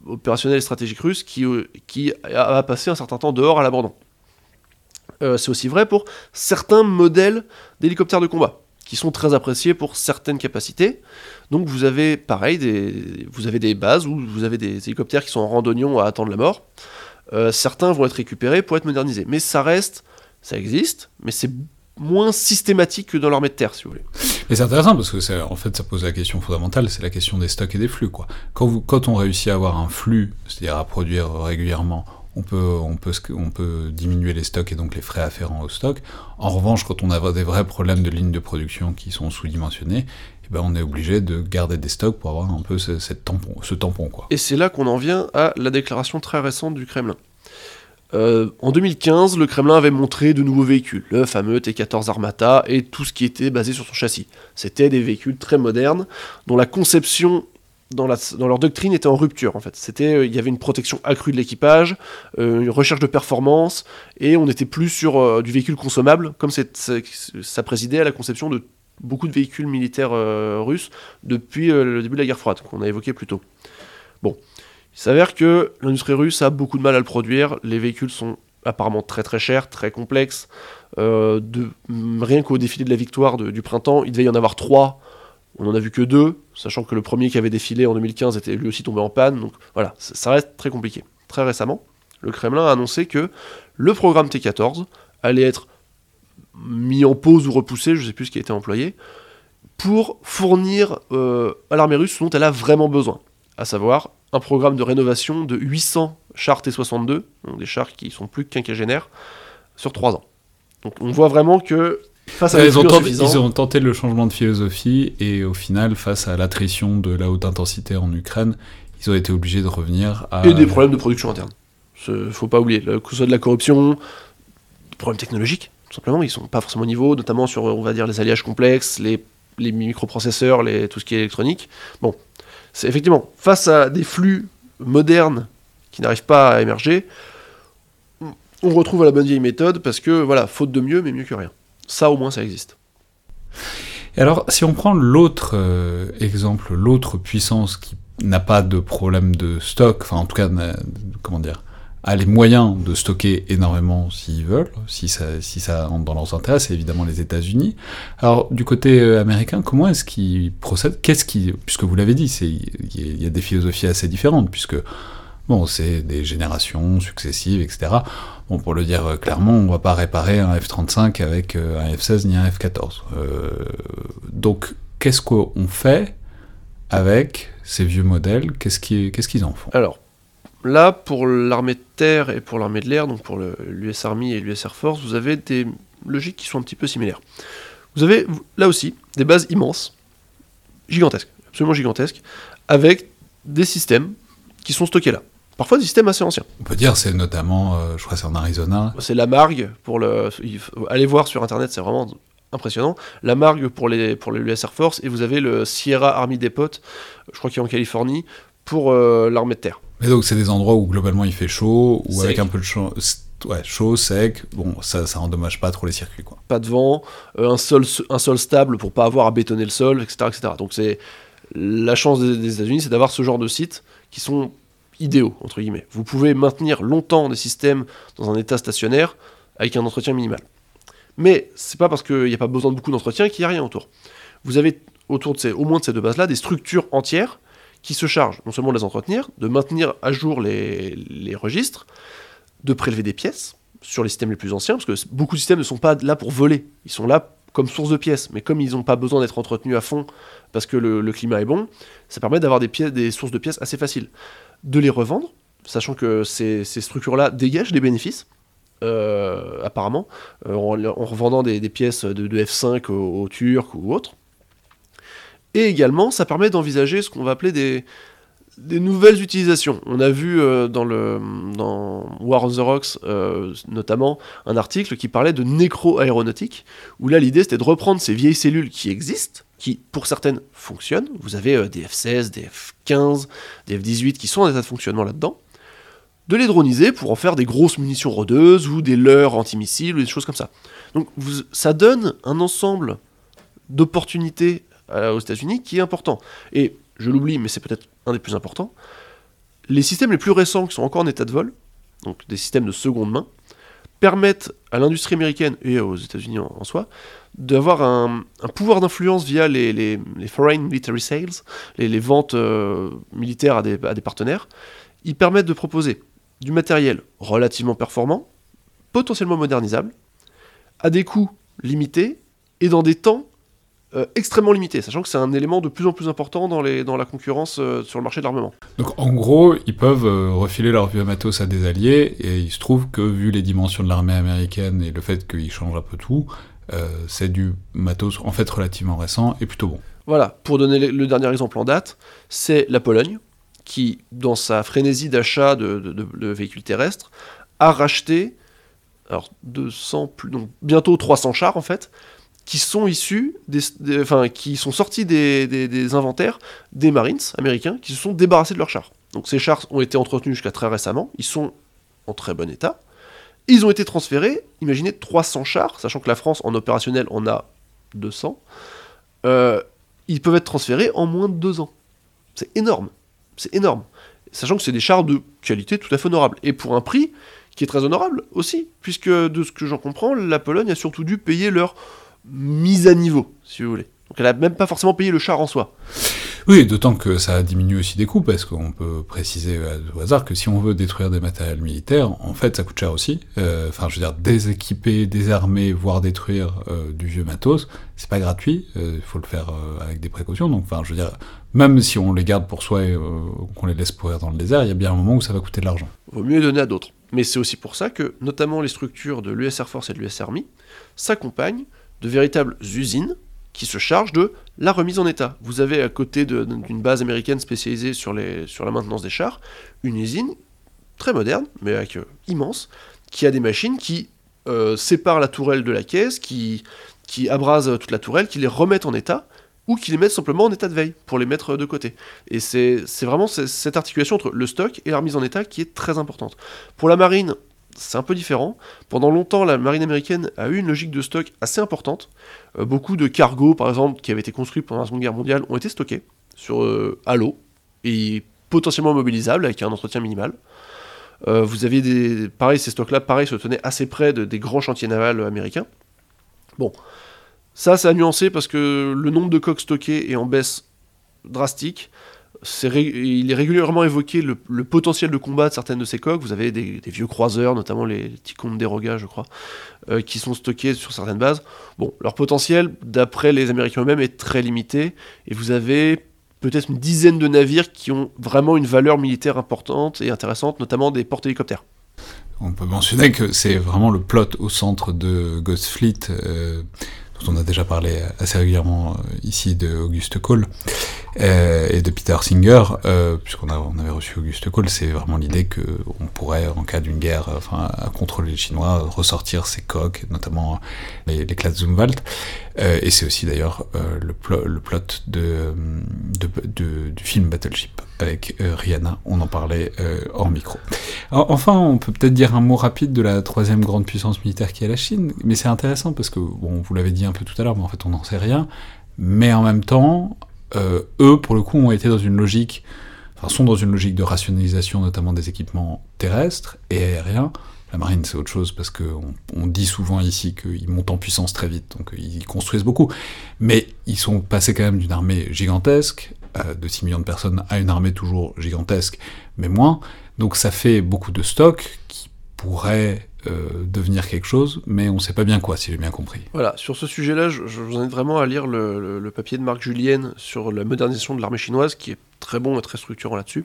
opérationnel et stratégique russe qui, qui a, passé un certain temps dehors à l'abandon. C'est aussi vrai pour certains modèles d'hélicoptères de combat qui sont très appréciés pour certaines capacités. Donc vous avez pareil, des, vous avez des bases où vous avez des hélicoptères qui sont en randonnion à attendre la mort. Euh, certains vont être récupérés pour être modernisés. Mais ça reste, ça existe, mais c'est moins systématique que dans l'armée de terre, si vous voulez. Mais c'est intéressant parce que en fait, ça pose la question fondamentale, c'est la question des stocks et des flux. Quand, on réussit à avoir un flux, c'est-à-dire à produire régulièrement, on peut, diminuer les stocks et donc les frais afférents au stock. En revanche, quand on a des vrais problèmes de lignes de production qui sont sous-dimensionnés, eh ben on est obligé de garder des stocks pour avoir un peu ce, tampon. Et c'est là qu'on en vient à la déclaration très récente du Kremlin. Euh, en 2015, le Kremlin avait montré de nouveaux véhicules, le fameux T-14 Armata et tout ce qui était basé sur son châssis. C'était des véhicules très modernes, dont la conception dans, leur doctrine était en rupture en fait. C'était, euh, il y avait une protection accrue de l'équipage, euh, une recherche de performance, et on n'était plus sur du véhicule consommable, comme ça présidait à la conception de beaucoup de véhicules militaires russes depuis le début de la guerre froide, qu'on a évoqué plus tôt. Bon, il s'avère que l'industrie russe a beaucoup de mal à le produire, les véhicules sont apparemment très très chers, très complexes. Euh, rien qu'au défilé de la victoire du printemps, il devait y en avoir trois, on n'en a vu que deux, sachant que le premier qui avait défilé en 2015 était lui aussi tombé en panne, donc voilà, ça reste très compliqué. Très récemment, le Kremlin a annoncé que le programme T-14 allait être mis en pause ou repoussé, je ne sais plus ce qui a été employé, pour fournir euh, à l'armée russe ce dont elle a vraiment besoin, à savoir un programme de rénovation de 800 chars T-62, donc des chars qui sont plus quinquagénaires, sur 3 ans. Donc on voit vraiment que face à ils, ont tenté, ils ont tenté le changement de philosophie et au final, face à l'attrition de la haute intensité en Ukraine, ils ont été obligés de revenir à... Et des problèmes de production interne. Faut pas oublier, que ce soit de la corruption, des problèmes technologiques simplement. Ils sont pas forcément au niveau, notamment sur, on va dire, les alliages complexes, les, microprocesseurs, les, tout ce qui est électronique. Bon, c'est effectivement, face à des flux modernes qui n'arrivent pas à émerger, on retrouve la bonne vieille méthode parce que, voilà, faute de mieux, mais mieux que rien. Ça, au moins, ça existe. Et alors, si on prend l'autre euh, exemple, l'autre puissance qui n'a pas de problème de stock, enfin, en tout cas, comment dire, a les moyens de stocker énormément s'ils veulent, si ça, si ça rentre dans leurs intérêts, c'est évidemment les États-Unis. Alors, du côté euh, américain, comment est-ce qu'ils procèdent Qu'est-ce qui, puisque vous l'avez dit, il y, a des philosophies assez différentes, puisque bon, c'est des générations successives, etc. Bon, pour le dire clairement, on ne va pas réparer un F-35 avec euh, un F-16 ni un F-14. Euh, donc, qu'est-ce qu'on fait avec ces vieux modèles? Qu'est-ce qu'ils en font? Alors, Là, pour l'armée de terre et pour l'armée de l'air, donc pour l'US Army et l'US Air Force, vous avez des logiques qui sont un petit peu similaires. Vous avez là aussi des bases immenses, gigantesques, absolument gigantesques, avec des systèmes qui sont stockés là. Parfois des systèmes assez anciens. On peut dire c'est notamment, euh, je crois c'est en Arizona. C'est la Margue pour le. Allez voir sur internet, c'est vraiment impressionnant. La Margue pour les pour l'US Air Force et vous avez le Sierra Army Depot, je crois qu'il est en Californie, pour euh, l'armée de terre. Mais donc c'est des endroits où globalement il fait chaud, ou avec un peu de chaud, ouais, chaud, sec, bon, ça, ça endommage pas trop les circuits. Quoi. Pas de vent, euh, un, sol, un sol stable pour pas avoir à bétonner le sol, etc. etc. Donc c'est la chance des, États-Unis, c'est d'avoir ce genre de sites qui sont idéaux, entre guillemets. Vous pouvez maintenir longtemps des systèmes dans un état stationnaire avec un entretien minimal. Mais c'est pas parce qu'il n'y a pas besoin de beaucoup d'entretien qu'il n'y a rien autour. Vous avez autour de ces, au moins de ces deux bases-là des structures entières qui se charge non seulement de les entretenir, de maintenir à jour les, registres, de prélever des pièces sur les systèmes les plus anciens, parce que beaucoup de systèmes ne sont pas là pour voler, ils sont là comme source de pièces, mais comme ils n'ont pas besoin d'être entretenus à fond parce que le, climat est bon, ça permet d'avoir des, des sources de pièces assez faciles. De les revendre, sachant que ces, structures-là dégagent des bénéfices, euh, apparemment, euh, en, revendant des, pièces de, F5 aux Turcs ou autres. Et également, ça permet d'envisager ce qu'on va appeler des, nouvelles utilisations. On a vu euh, dans, le, War on the Rocks euh, notamment un article qui parlait de nécro-aéronautique, où là l'idée c'était de reprendre ces vieilles cellules qui existent, qui pour certaines fonctionnent. Vous avez euh, des F-16, des F-15, des F-18 qui sont en état de fonctionnement là-dedans, de les droniser pour en faire des grosses munitions rôdeuses ou des leurres antimissiles ou des choses comme ça. Donc ça donne un ensemble d'opportunités aux États-Unis qui est important. Et je l'oublie, mais c'est peut-être un des plus importants. Les systèmes les plus récents qui sont encore en état de vol, donc des systèmes de seconde main, permettent à l'industrie américaine et aux États-Unis en, soi d'avoir un, pouvoir d'influence via les, foreign military sales, les, ventes euh, militaires à des partenaires. Ils permettent de proposer du matériel relativement performant, potentiellement modernisable, à des coûts limités et dans des temps euh, extrêmement limité, sachant que c'est un élément de plus en plus important dans, les, dans la concurrence euh, sur le marché de l'armement. Donc en gros, ils peuvent euh, refiler leur vieux matos à des alliés, et il se trouve que vu les dimensions de l'armée américaine et le fait qu'ils changent un peu tout, c'est du matos en fait relativement récent et plutôt bon. Voilà, pour donner le dernier exemple en date, c'est la Pologne, qui, dans sa frénésie d'achat de, de, véhicules terrestres, a racheté alors 200, plus, donc bientôt 300 chars en fait, qui sont issus, des, enfin, qui sont sortis des, inventaires des Marines américains qui se sont débarrassés de leurs chars. Donc ces chars ont été entretenus jusqu'à très récemment, ils sont en très bon état. Ils ont été transférés, imaginez 300 chars, sachant que la France en opérationnel en a 200. Euh, ils peuvent être transférés en moins de deux ans. C'est énorme, c'est énorme. Sachant que c'est des chars de qualité tout à fait honorable. Et pour un prix qui est très honorable aussi, puisque de ce que j'en comprends, la Pologne a surtout dû payer leur mise à niveau, si vous voulez. Donc elle n'a même pas forcément payé le char en soi. Oui, d'autant que ça diminue aussi des coûts, parce qu'on peut préciser au hasard que si on veut détruire des matériels militaires, en fait, ça coûte cher aussi. Euh, enfin, je veux dire, déséquiper, désarmer, voire détruire euh, du vieux matos, c'est pas gratuit, il euh, faut le faire avec des précautions. Donc, enfin, je veux dire, même si on les garde pour soi et qu'on les laisse pourrir dans le désert, il y a bien un moment où ça va coûter de l'argent. Vaut mieux donner à d'autres. Mais c'est aussi pour ça que, notamment les structures de l'US Air Force et de l'US Army, s'accompagnent de véritables usines qui se chargent de la remise en état. Vous avez à côté d'une base américaine spécialisée sur, la maintenance des chars, une usine très moderne, mais euh, immense, qui a des machines qui euh, séparent la tourelle de la caisse, qui, qui abrasent toute la tourelle, qui les remettent en état, ou qui les mettent simplement en état de veille, pour les mettre de côté. Et c'est vraiment cette articulation entre le stock et la remise en état qui est très importante. Pour la marine, c'est un peu différent. Pendant longtemps, la marine américaine a eu une logique de stock assez importante. Euh, beaucoup de cargos, par exemple, qui avaient été construits pendant la Seconde Guerre mondiale, ont été stockés euh, à l'eau et potentiellement mobilisables avec un entretien minimal. vous aviez des. Pareil, ces stocks-là, pareil, se tenaient assez près de, des grands chantiers navals américains. Bon, ça, ça a nuancé parce que le nombre de coques stockés est en baisse drastique. Il est régulièrement évoqué le, potentiel de combat de certaines de ces coques. Vous avez des, vieux croiseurs, notamment les, Ticons de Roga, je crois, euh, qui sont stockés sur certaines bases. Bon, leur potentiel, d'après les Américains eux-mêmes, est très limité. Et vous avez peut-être une dizaine de navires qui ont vraiment une valeur militaire importante et intéressante, notamment des porte-hélicoptères. On peut mentionner que c'est vraiment le plot au centre de Ghost Fleet. Euh, on a déjà parlé assez régulièrement euh, ici de Auguste Cole euh, et de Peter Singer, euh, puisqu'on on avait reçu Auguste Cole, c'est vraiment l'idée qu'on pourrait, en cas d'une guerre enfin, contre les Chinois, ressortir ces coques, notamment les, les classes Zumwalt. et c'est aussi d'ailleurs le, plot du film Battleship avec Rihanna, on en parlait hors micro. enfin, on peut peut-être dire un mot rapide de la troisième grande puissance militaire qui est la Chine, mais c'est intéressant parce que, bon, vous l'avez dit un peu tout à l'heure, mais en fait on n'en sait rien. Mais en même temps, euh, eux, pour le coup, ont été dans une logique, enfin, sont dans une logique de rationalisation, notamment des équipements terrestres et aériens. La marine, c'est autre chose parce qu'on on dit souvent ici qu'ils montent en puissance très vite, donc ils construisent beaucoup. Mais ils sont passés quand même d'une armée gigantesque, euh, de 6 millions de personnes, à une armée toujours gigantesque, mais moins. Donc ça fait beaucoup de stocks qui pourraient euh, devenir quelque chose, mais on ne sait pas bien quoi, si j'ai bien compris. Voilà, sur ce sujet-là, je, vous invite vraiment à lire le, papier de Marc Julienne sur la modernisation de l'armée chinoise, qui est très bon et très structurant là-dessus.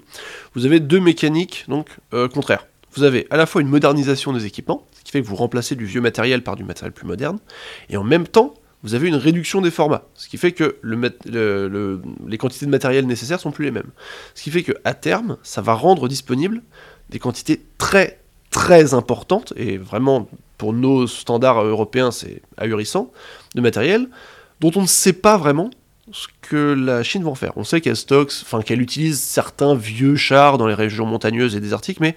Vous avez deux mécaniques, donc, euh, contraires. Vous avez à la fois une modernisation des équipements, ce qui fait que vous remplacez du vieux matériel par du matériel plus moderne, et en même temps, vous avez une réduction des formats, ce qui fait que le, les quantités de matériel nécessaires sont plus les mêmes. Ce qui fait que à terme, ça va rendre disponible des quantités très très importante, et vraiment pour nos standards européens c'est ahurissant, de matériel, dont on ne sait pas vraiment ce que la Chine va en faire. On sait qu'elle stocke, enfin qu'elle utilise certains vieux chars dans les régions montagneuses et désertiques, mais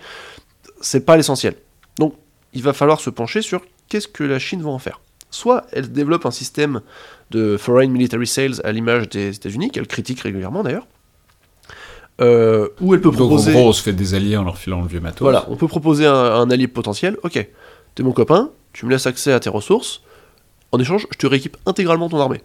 c'est pas l'essentiel. Donc il va falloir se pencher sur qu'est-ce que la Chine va en faire. Soit elle développe un système de foreign military sales à l'image des États-Unis, qu'elle critique régulièrement d'ailleurs, euh, où elle peut proposer. Donc en gros, on se fait des alliés en leur filant le vieux matos. Voilà, on peut proposer un, allié potentiel. Ok, t'es mon copain, tu me laisses accès à tes ressources. En échange, je te rééquipe intégralement ton armée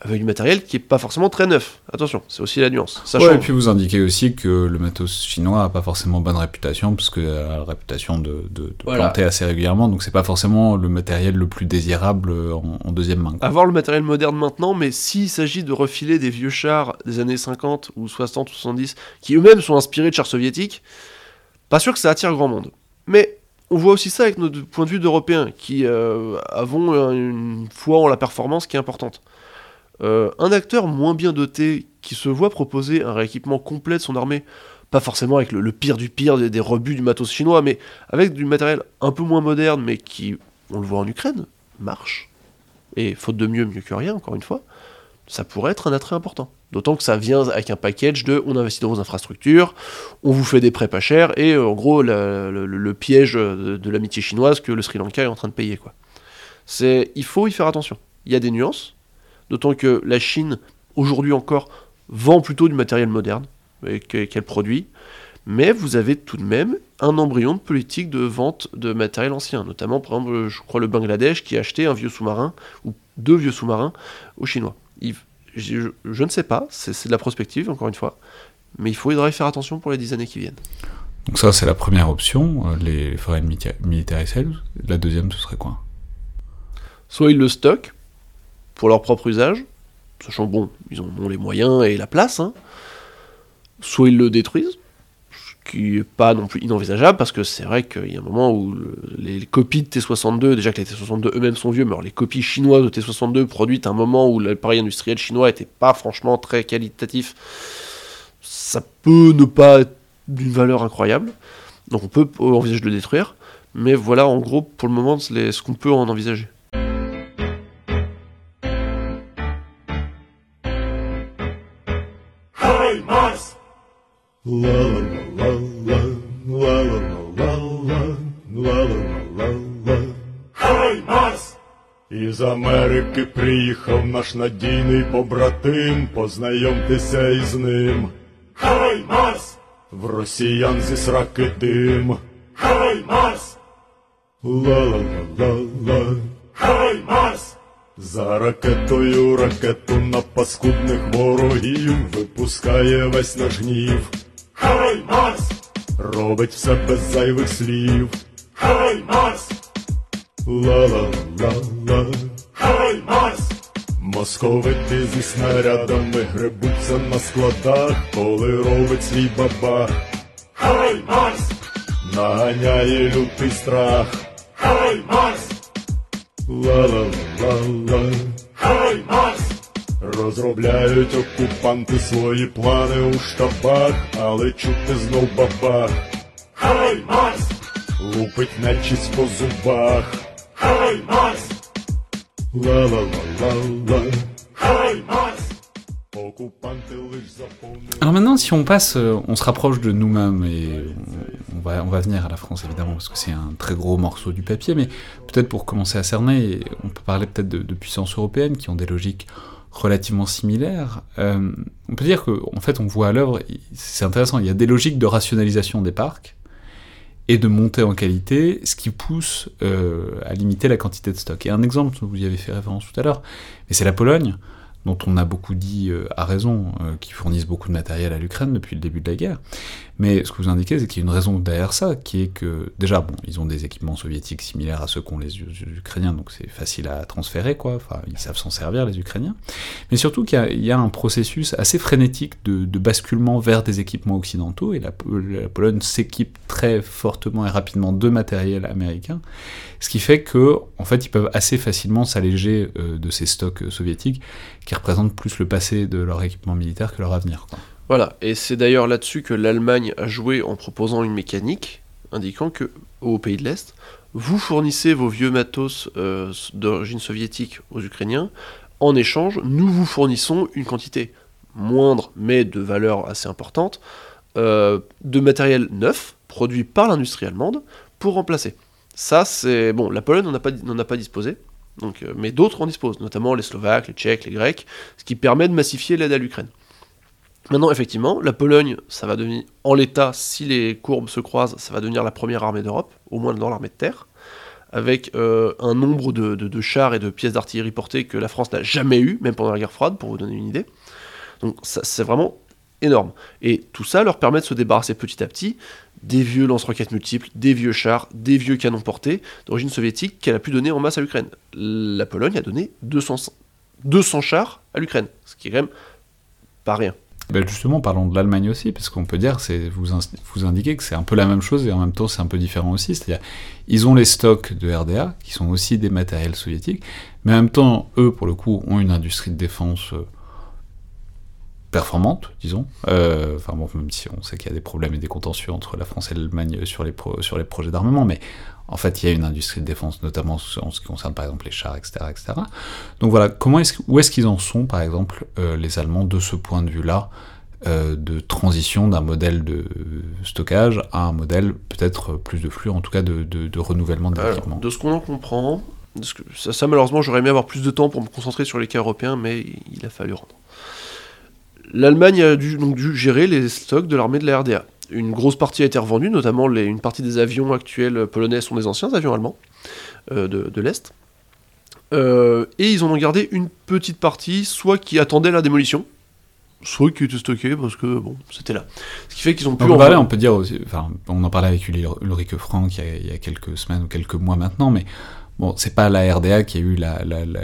avec du matériel qui est pas forcément très neuf. Attention, c'est aussi la nuance. Sachant... et puis vous indiquez aussi que le matos chinois a pas forcément bonne réputation, parce qu'il a la réputation de, de, planter assez régulièrement, donc c'est pas forcément le matériel le plus désirable en, deuxième main. Avoir le matériel moderne maintenant, mais s'il s'agit de refiler des vieux chars des années 50 ou 60 ou 70, qui eux-mêmes sont inspirés de chars soviétiques, pas sûr que ça attire grand monde. Mais on voit aussi ça avec notre point de vue d'Européens, qui euh, avons une foi en la performance qui est importante. Euh, un acteur moins bien doté qui se voit proposer un rééquipement complet de son armée, pas forcément avec le, pire du pire des, rebuts du matos chinois, mais avec du matériel un peu moins moderne, mais qui, on le voit en Ukraine, marche. Et faute de mieux, mieux que rien, encore une fois, ça pourrait être un attrait important. D'autant que ça vient avec un package de on investit dans vos infrastructures, on vous fait des prêts pas chers, et euh, en gros le, piège de, l'amitié chinoise que le Sri Lanka est en train de payer. Il faut y faire attention. Il y a des nuances, D'autant que la Chine, aujourd'hui encore, vend plutôt du matériel moderne qu'elle produit. Mais vous avez tout de même un embryon de politique de vente de matériel ancien. Notamment, par exemple, je crois le Bangladesh qui a acheté un vieux sous-marin, ou deux vieux sous-marins, aux Chinois. Je, ne sais pas, c'est de la prospective, encore une fois. Mais il faudrait faire attention pour les dix années qui viennent. Donc ça, c'est la première option, euh, les foreign military sales. La deuxième, ce serait quoi? Soit ils le stockent, pour leur propre usage, sachant bon, ils ont les moyens et la place, hein. soit ils le détruisent, ce qui n'est pas non plus inenvisageable, parce que c'est vrai qu'il y a un moment où les, copies de T62, déjà que les T62 eux-mêmes sont vieux, mais alors les copies chinoises de T62 produites à un moment où l'appareil industriel chinois n'était pas franchement très qualitatif, ça peut ne pas être d'une valeur incroyable, donc on peut envisager de le détruire, mais voilà en gros pour le moment ce qu'on peut en envisager. Із Америки приїхав наш надійний побратим, познайомтеся із ним. Хай Марс! В росіян зі сраки дим. Хай Марс! Ла-ла-ла-ла-ла. Хай Марс! За ракетою ракету на паскудних ворогів випускає весь наш гнів, Хай Марс! робить все без зайвих слів. Хай Марс! Ла-ла-ла-ла. Хай Марс! Московити зі снарядами гребуться на складах, коли робить свій бабах, Хай Марс! наганяє лютий страх. Хай Марс! Ла-ла-ла-ла. Хай Марс! Розробляють окупанти свої плани у штабах, але чути знов бабах, Хай Марс! лупить нечість по зубах. Хай Марс! Ла-ла-ла-ла-ла. High Mars! Окупанти лиш заповнили. Alors maintenant, si on passe, euh, on se rapproche de nous-mêmes et on va, on va venir à la France évidemment parce que c'est un très gros morceau du papier, mais peut-être pour commencer à cerner, on peut parler peut-être de, de puissances européennes qui ont des logiques relativement similaires. Euh, on peut dire que en fait, on voit à l'œuvre, c'est intéressant, il y a des logiques de rationalisation des parcs et de montée en qualité, ce qui pousse euh, à limiter la quantité de stock. Et un exemple, vous y avez fait référence tout à l'heure, mais c'est la Pologne dont on a beaucoup dit euh, à raison, qui fournissent beaucoup de matériel à l'Ukraine depuis le début de la guerre. Mais ce que vous indiquez, c'est qu'il y a une raison derrière ça, qui est que, déjà, bon, ils ont des équipements soviétiques similaires à ceux qu'ont les Ukrainiens, donc c'est facile à transférer, quoi, enfin, ils savent s'en servir, les Ukrainiens. Mais surtout qu'il y a- un processus assez frénétique de, basculement vers des équipements occidentaux, et la, la Pologne s'équipe très fortement et rapidement de matériel américain, ce qui fait que, en fait, ils peuvent assez facilement s'alléger euh, de ces stocks soviétiques, qui représentent plus le passé de leur équipement militaire que leur avenir. Quoi. Voilà, et c'est d'ailleurs là-dessus que l'Allemagne a joué en proposant une mécanique indiquant que, aux pays de l'Est, vous fournissez vos vieux matos euh, d'origine soviétique aux Ukrainiens, en échange, nous vous fournissons une quantité moindre, mais de valeur assez importante, euh, de matériel neuf, produit par l'industrie allemande, pour remplacer. Ça, c'est... Bon, la Pologne n'en a pas, disposé, euh, mais d'autres en disposent, notamment les Slovaques, les Tchèques, les Grecs, ce qui permet de massifier l'aide à l'Ukraine. Maintenant, effectivement, la Pologne, ça va devenir, en l'état, si les courbes se croisent, ça va devenir la première armée d'Europe, au moins dans l'armée de terre, avec euh, un nombre de, chars et de pièces d'artillerie portées que la France n'a jamais eu, même pendant la guerre froide, pour vous donner une idée. Donc c'est vraiment énorme. Et tout ça leur permet de se débarrasser petit à petit des vieux lance-roquettes multiples, des vieux chars, des vieux canons portés d'origine soviétique qu'elle a pu donner en masse à l'Ukraine. La Pologne a donné 200, 200 chars à l'Ukraine, ce qui est quand même pas rien. Ben justement, parlons de l'Allemagne aussi, parce qu'on peut dire, c'est vous, ins- vous indiquez que c'est un peu la même chose et en même temps c'est un peu différent aussi. C'est-à-dire, ils ont les stocks de RDA, qui sont aussi des matériels soviétiques, mais en même temps, eux, pour le coup, ont une industrie de défense euh, performante, disons. Euh, Enfin bon, même si on sait qu'il y a des problèmes et des contentieux entre la France et l'Allemagne sur les, sur les projets d'armement, mais en fait, il y a une industrie de défense, notamment en ce qui concerne par exemple les chars, etc. etc. Donc voilà, comment est-ce, où est-ce qu'ils en sont, par exemple, euh, les Allemands, de ce point de vue-là, euh, de transition d'un modèle de stockage à un modèle peut-être plus de flux, en tout cas de, de- de renouvellement de l'équipement de ce qu'on en comprend, de ce que- ça, ça, malheureusement j'aurais aimé avoir plus de temps pour me concentrer sur les cas européens, mais il a fallu rendre. L'Allemagne a dû, donc dû gérer les stocks de l'armée de la RDA. Une grosse partie a été revendue, notamment les- une partie des avions actuels polonais sont des anciens avions allemands euh, de, de l'Est. Euh, et ils en ont gardé une petite partie, soit qui attendait la démolition, soit qui était stockée parce que bon, c'était là. Ce qui fait qu'ils ont pu On on peut dire aussi, enfin, on en parlait avec Ulrike Frank il y, a, il y a quelques semaines ou quelques mois maintenant, mais bon, c'est pas la RDA qui a eu la, la, la,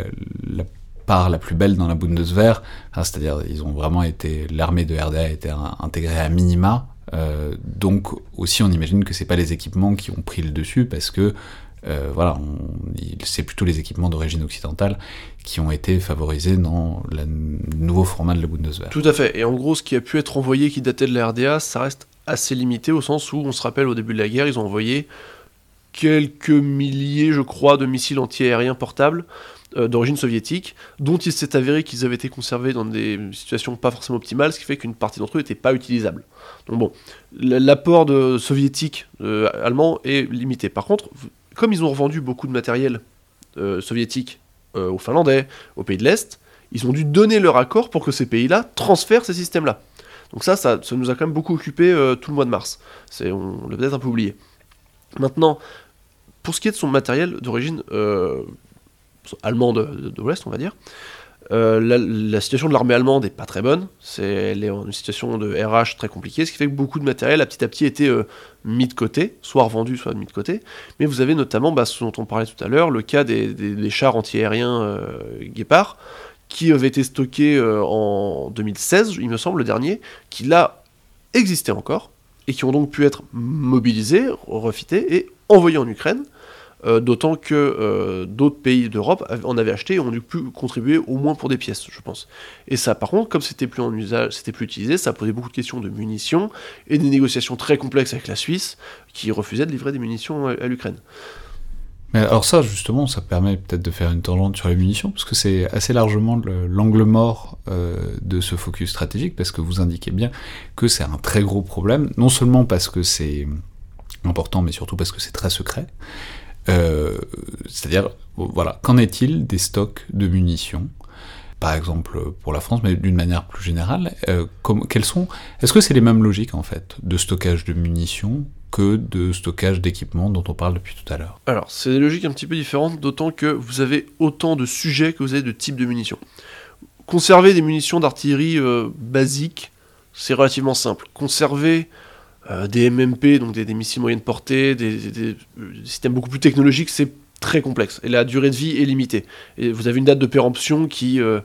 la part la plus belle dans la Bundeswehr, Enfin, c'est-à-dire ils ont vraiment été, l'armée de RDA a été in- intégrée à minima, euh, donc aussi on imagine que c'est pas les équipements qui ont pris le dessus parce que euh, voilà, c'est plutôt les équipements d'origine occidentale qui ont été favorisés dans le nouveau format de la Bundeswehr. Tout à fait. Et en gros, ce qui a pu être envoyé qui datait de la RDA, ça reste assez limité au sens où, on se rappelle, au début de la guerre, ils ont envoyé quelques milliers, je crois, de missiles anti-aériens portables d'origine soviétique, dont il s'est avéré qu'ils avaient été conservés dans des situations pas forcément optimales, ce qui fait qu'une partie d'entre eux n'était pas utilisable. Donc bon, l'apport de soviétique euh, allemand est limité. Par contre, comme ils ont revendu beaucoup de matériel euh, soviétique euh, aux Finlandais, aux pays de l'Est, ils ont dû donner leur accord pour que ces pays-là transfèrent ces systèmes-là. Donc ça, ça, ça nous a quand même beaucoup occupé euh, tout le mois de mars. On l'a peut-être un peu oublié. Maintenant, pour ce qui est de son matériel d'origine allemande de, l'Ouest, on va dire, euh, la, situation de l'armée allemande n'est pas très bonne. C'est, elle est en une situation de RH très compliquée, ce qui fait que beaucoup de matériel a petit à petit été euh, mis de côté, soit revendu, soit mis de côté. Mais vous avez notamment, bah, ce dont on parlait tout à l'heure, le cas des chars antiaériens euh, Guépard, qui avaient été stockés euh, en 2016, il me semble, le dernier, qui là existaient encore, et qui ont donc pu être mobilisés, refités, et envoyés en Ukraine. Euh, D'autant que euh, d'autres pays d'Europe en avaient acheté et ont dû pu contribuer au moins pour des pièces, je pense. Et ça, par contre, comme c'était plus en usage, c'était plus utilisé, ça posait beaucoup de questions de munitions et des négociations très complexes avec la Suisse, qui refusait de livrer des munitions à, l'Ukraine. Mais alors ça, justement, ça permet peut-être de faire une tangente sur les munitions, parce que c'est assez largement le- l'angle mort euh, de ce focus stratégique, parce que vous indiquez bien que c'est un très gros problème, non seulement parce que c'est important, mais surtout parce que c'est très secret. Euh, C'est-à-dire, voilà, qu'en est-il des stocks de munitions par exemple pour la France, mais d'une manière plus générale, euh, comme, sont Est-ce que c'est les mêmes logiques en fait de stockage de munitions que de stockage d'équipements dont on parle depuis tout à l'heure? Alors, c'est des logiques un petit peu différentes, d'autant que vous avez autant de sujets que vous avez de types de munitions. Conserver des munitions d'artillerie euh, basiques, c'est relativement simple. Conserver euh, des MMP, donc des, des missiles moyenne portée, euh, des systèmes beaucoup plus technologiques, c'est très complexe. Et la durée de vie est limitée. Et vous avez une date de péremption qui, euh,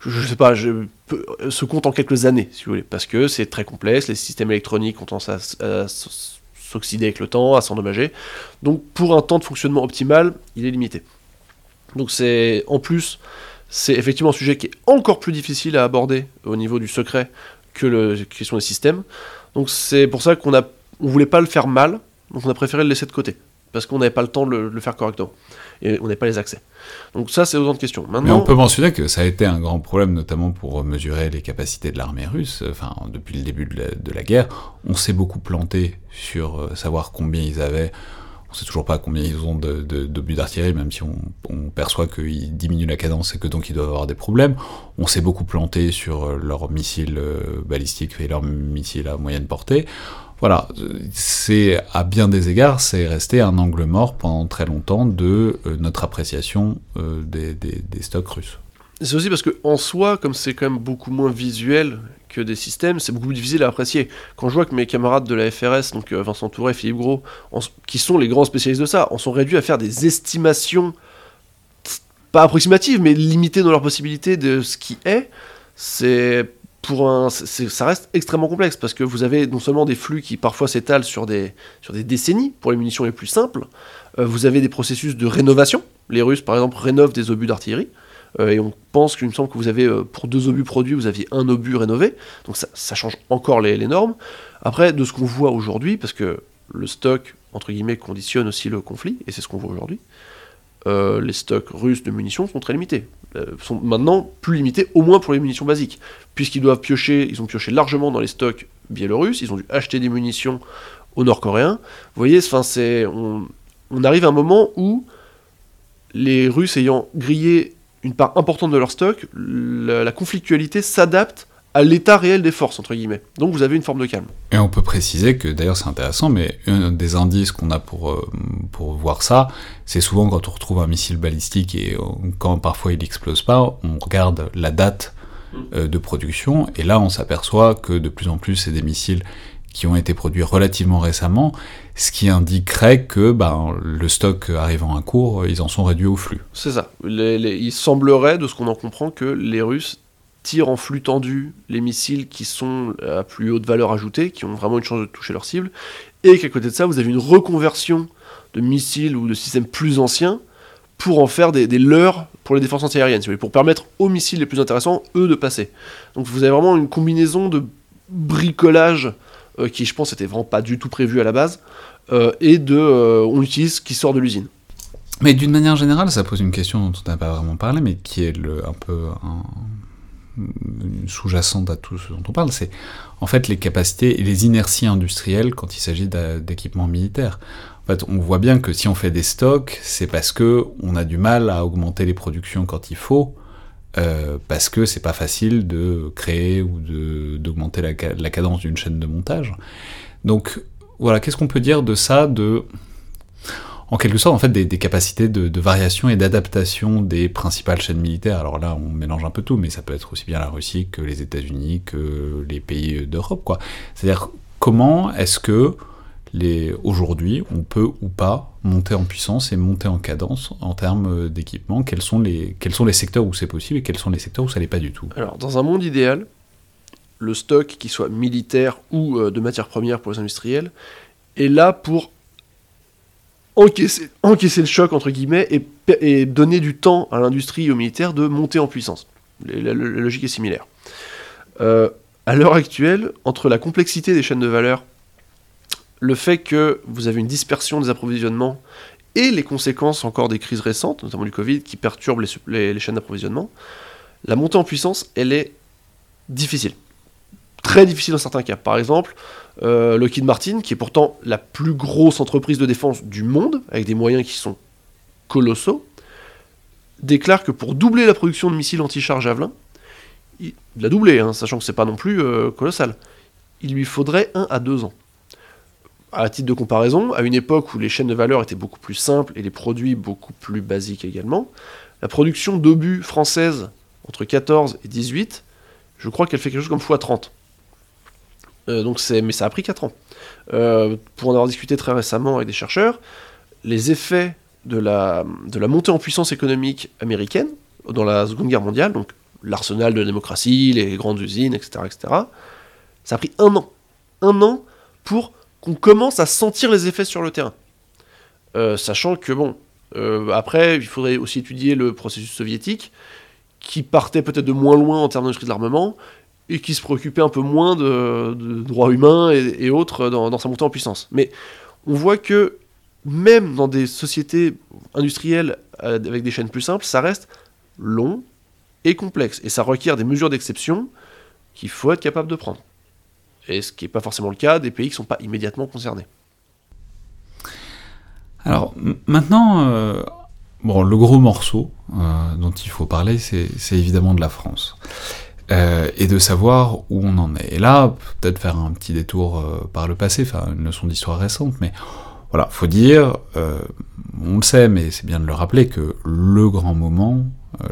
je, je sais pas, se compte en quelques années, si vous voulez, parce que c'est très complexe, les systèmes électroniques ont tendance à, à s'oxyder avec le temps, à s'endommager. Donc pour un temps de fonctionnement optimal, il est limité. Donc c'est en plus, c'est effectivement un sujet qui est encore plus difficile à aborder au niveau du secret que la question des systèmes. Donc c'est pour ça qu'on a, on voulait pas le faire mal, donc on a préféré le laisser de côté parce qu'on n'avait pas le temps de le, faire correctement et on n'avait pas les accès. Donc ça c'est autant de questions. Mais Maintenant, on peut mentionner que ça a été un grand problème, notamment pour mesurer les capacités de l'armée russe. Enfin, depuis le début de la, de la guerre, on s'est beaucoup planté sur euh, savoir combien ils avaient. On sait toujours pas combien ils ont de- d'obus d'artillerie, même si on, perçoit qu'ils diminuent la cadence et que donc ils doivent avoir des problèmes. On s'est beaucoup planté sur euh, leurs missiles euh, balistiques et leurs missiles à moyenne portée. Voilà, c'est à bien des égards, c'est resté un angle mort pendant très longtemps de euh, notre appréciation des stocks russes. C'est aussi parce que en soi, comme c'est quand même beaucoup moins visuel que des systèmes, c'est beaucoup plus difficile à apprécier. Quand je vois que mes camarades de la FRS, donc euh, Vincent Touret, Philippe Gros, qui sont les grands spécialistes de ça, en sont réduits à faire des estimations pas approximatives, mais limitées dans leurs possibilités de ce qui est, c'est pour un, ça reste extrêmement complexe parce que vous avez non seulement des flux qui parfois s'étalent sur des, sur des décennies pour les munitions les plus simples, euh, vous avez des processus de rénovation. Les Russes, par exemple, rénovent des obus d'artillerie. Euh, et on pense qu'il me semble que vous avez, euh, pour deux obus produits, vous aviez un obus rénové. Donc ça, change encore les, normes. Après, de ce qu'on voit aujourd'hui, parce que le stock, entre guillemets, conditionne aussi le conflit, et c'est ce qu'on voit aujourd'hui, euh, les stocks russes de munitions sont très limités. Euh, sont maintenant plus limités, au moins pour les munitions basiques. Puisqu'ils doivent piocher, ils ont pioché largement dans les stocks biélorusses, ils ont dû acheter des munitions aux Nord-Coréens. Vous voyez, c'est, on arrive à un moment où les Russes ayant grillé une part importante de leur stock, la, la conflictualité s'adapte à l'état réel des forces, entre guillemets. Donc vous avez une forme de calme. Et on peut préciser que, d'ailleurs c'est intéressant, mais un des indices qu'on a pour, euh, pour voir ça, c'est souvent quand on retrouve un missile balistique et quand parfois il explose pas, on regarde la date euh, de production, et là on s'aperçoit que de plus en plus c'est des missiles qui ont été produits relativement récemment, ce qui indiquerait que ben, le stock arrivant à court, ils en sont réduits au flux. C'est ça. Il semblerait, de ce qu'on en comprend, que les Russes tirent en flux tendu les missiles qui sont à plus haute valeur ajoutée, qui ont vraiment une chance de toucher leur cible, et qu'à côté de ça, vous avez une reconversion de missiles ou de systèmes plus anciens pour en faire des, leurres pour les défenses antiaériennes, si pour permettre aux missiles les plus intéressants, eux, de passer. Donc vous avez vraiment une combinaison de bricolage euh, qui, je pense, était vraiment pas du tout prévu à la base, euh, et de euh, on utilise qui sort de l'usine. Mais d'une manière générale, ça pose une question dont on n'a pas vraiment parlé, mais qui est un peu sous-jacente à tout ce dont on parle, c'est en fait les capacités et les inerties industrielles quand il s'agit d'équipements militaires. En fait, on voit bien que si on fait des stocks, c'est parce que on a du mal à augmenter les productions quand il faut, euh, parce que c'est pas facile de créer ou d'augmenter la, ca- la cadence d'une chaîne de montage. Donc voilà, qu'est-ce qu'on peut dire de ça, de en quelque sorte en fait des, des capacités de, de variation et d'adaptation des principales chaînes militaires? Alors là, on mélange un peu tout, mais ça peut être aussi bien la Russie que les États-Unis, que les pays d'Europe, quoi. C'est-à-dire comment est-ce que aujourd'hui on peut ou pas monter en puissance et monter en cadence en termes d'équipement Quels sont les quels sont les secteurs où c'est possible et quels sont les secteurs où ça l'est pas du tout? Alors, dans un monde idéal, le stock, qu'il soit militaire ou euh, de matières premières pour les industriels, est là pour encaisser, encaisser le choc, entre guillemets, et, donner du temps à l'industrie et aux militaires de monter en puissance. La logique est similaire. Euh, à l'heure actuelle, entre la complexité des chaînes de valeur, le fait que vous avez une dispersion des approvisionnements et les conséquences encore des crises récentes, notamment du Covid, qui perturbent les, chaînes d'approvisionnement, la montée en puissance, elle est difficile. Très difficile dans certains cas. Par exemple, euh, Lockheed Martin, qui est pourtant la plus grosse entreprise de défense du monde, avec des moyens qui sont colossaux, déclare que pour doubler la production de missiles anti-char Javelin, il l'a doublé, hein, sachant que c'est pas non plus euh, colossal, il lui faudrait 1 à 2 ans. À titre de comparaison, à une époque où les chaînes de valeur étaient beaucoup plus simples et les produits beaucoup plus basiques également, la production d'obus française entre 14 et 18, je crois qu'elle fait quelque chose comme x30. Euh, donc c'est, mais ça a pris 4 ans. Euh, pour en avoir discuté très récemment avec des chercheurs, les effets de la, de la montée en puissance économique américaine dans la Seconde Guerre mondiale, donc l'arsenal de la démocratie, les grandes usines, etc., etc., ça a pris un an. Un an pour qu'on commence à sentir les effets sur le terrain. Euh, sachant que, bon, euh, après, il faudrait aussi étudier le processus soviétique, qui partait peut-être de moins loin en termes d'industrie de l'armement, et qui se préoccupait un peu moins de, droits humains et, autres dans, dans sa montée en puissance. Mais on voit que même dans des sociétés industrielles euh, avec des chaînes plus simples, ça reste long et complexe. Et ça requiert des mesures d'exception qu'il faut être capable de prendre. Et ce qui n'est pas forcément le cas des pays qui ne sont pas immédiatement concernés. Alors maintenant, euh, bon, le gros morceau euh, dont il faut parler, c'est évidemment de la France. Euh, et de savoir où on en est. Et là, peut-être faire un petit détour par le passé, faire une leçon d'histoire récente, mais voilà, faut dire, on le sait, mais c'est bien de le rappeler, que le grand moment,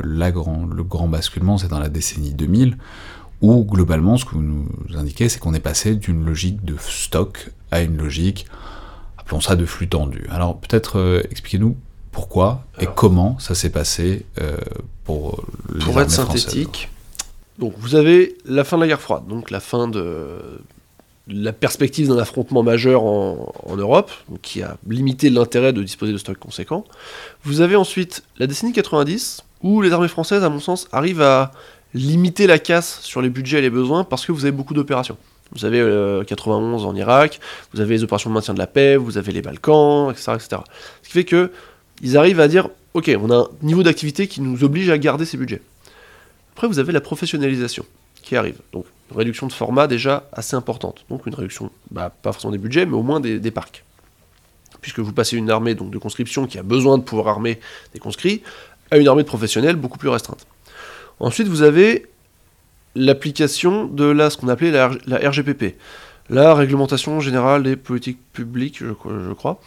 la grand, le grand basculement, c'est dans la décennie 2000, où globalement, ce que vous nous indiquez, c'est qu'on est passé d'une logique de stock à une logique appelons ça de flux tendu. Alors peut-être euh, expliquez-nous pourquoi et comment ça s'est passé euh, pour les Pour être françaises. synthétique, donc vous avez la fin de la guerre froide, donc la fin de la perspective d'un affrontement majeur en, en Europe, qui a limité l'intérêt de disposer de stocks conséquents. Vous avez ensuite la décennie 90, où les armées françaises, à mon sens, arrivent à limiter la casse sur les budgets et les besoins parce que vous avez beaucoup d'opérations. Vous avez euh, 91 en Irak, vous avez les opérations de maintien de la paix, vous avez les Balkans, etc. etc. Ce qui fait que ils arrivent à dire, ok, on a un niveau d'activité qui nous oblige à garder ces budgets. Après, vous avez la professionnalisation qui arrive. Donc, une réduction de format déjà assez importante. Donc, une réduction, bah, pas forcément des budgets, mais au moins des, des parcs. Puisque vous passez une armée donc, de conscription qui a besoin de pouvoir armer des conscrits à une armée de professionnels beaucoup plus restreinte. Ensuite, vous avez l'application de la, ce qu'on appelait la, RGPP, la Réglementation Générale des Politiques Publiques, je, crois-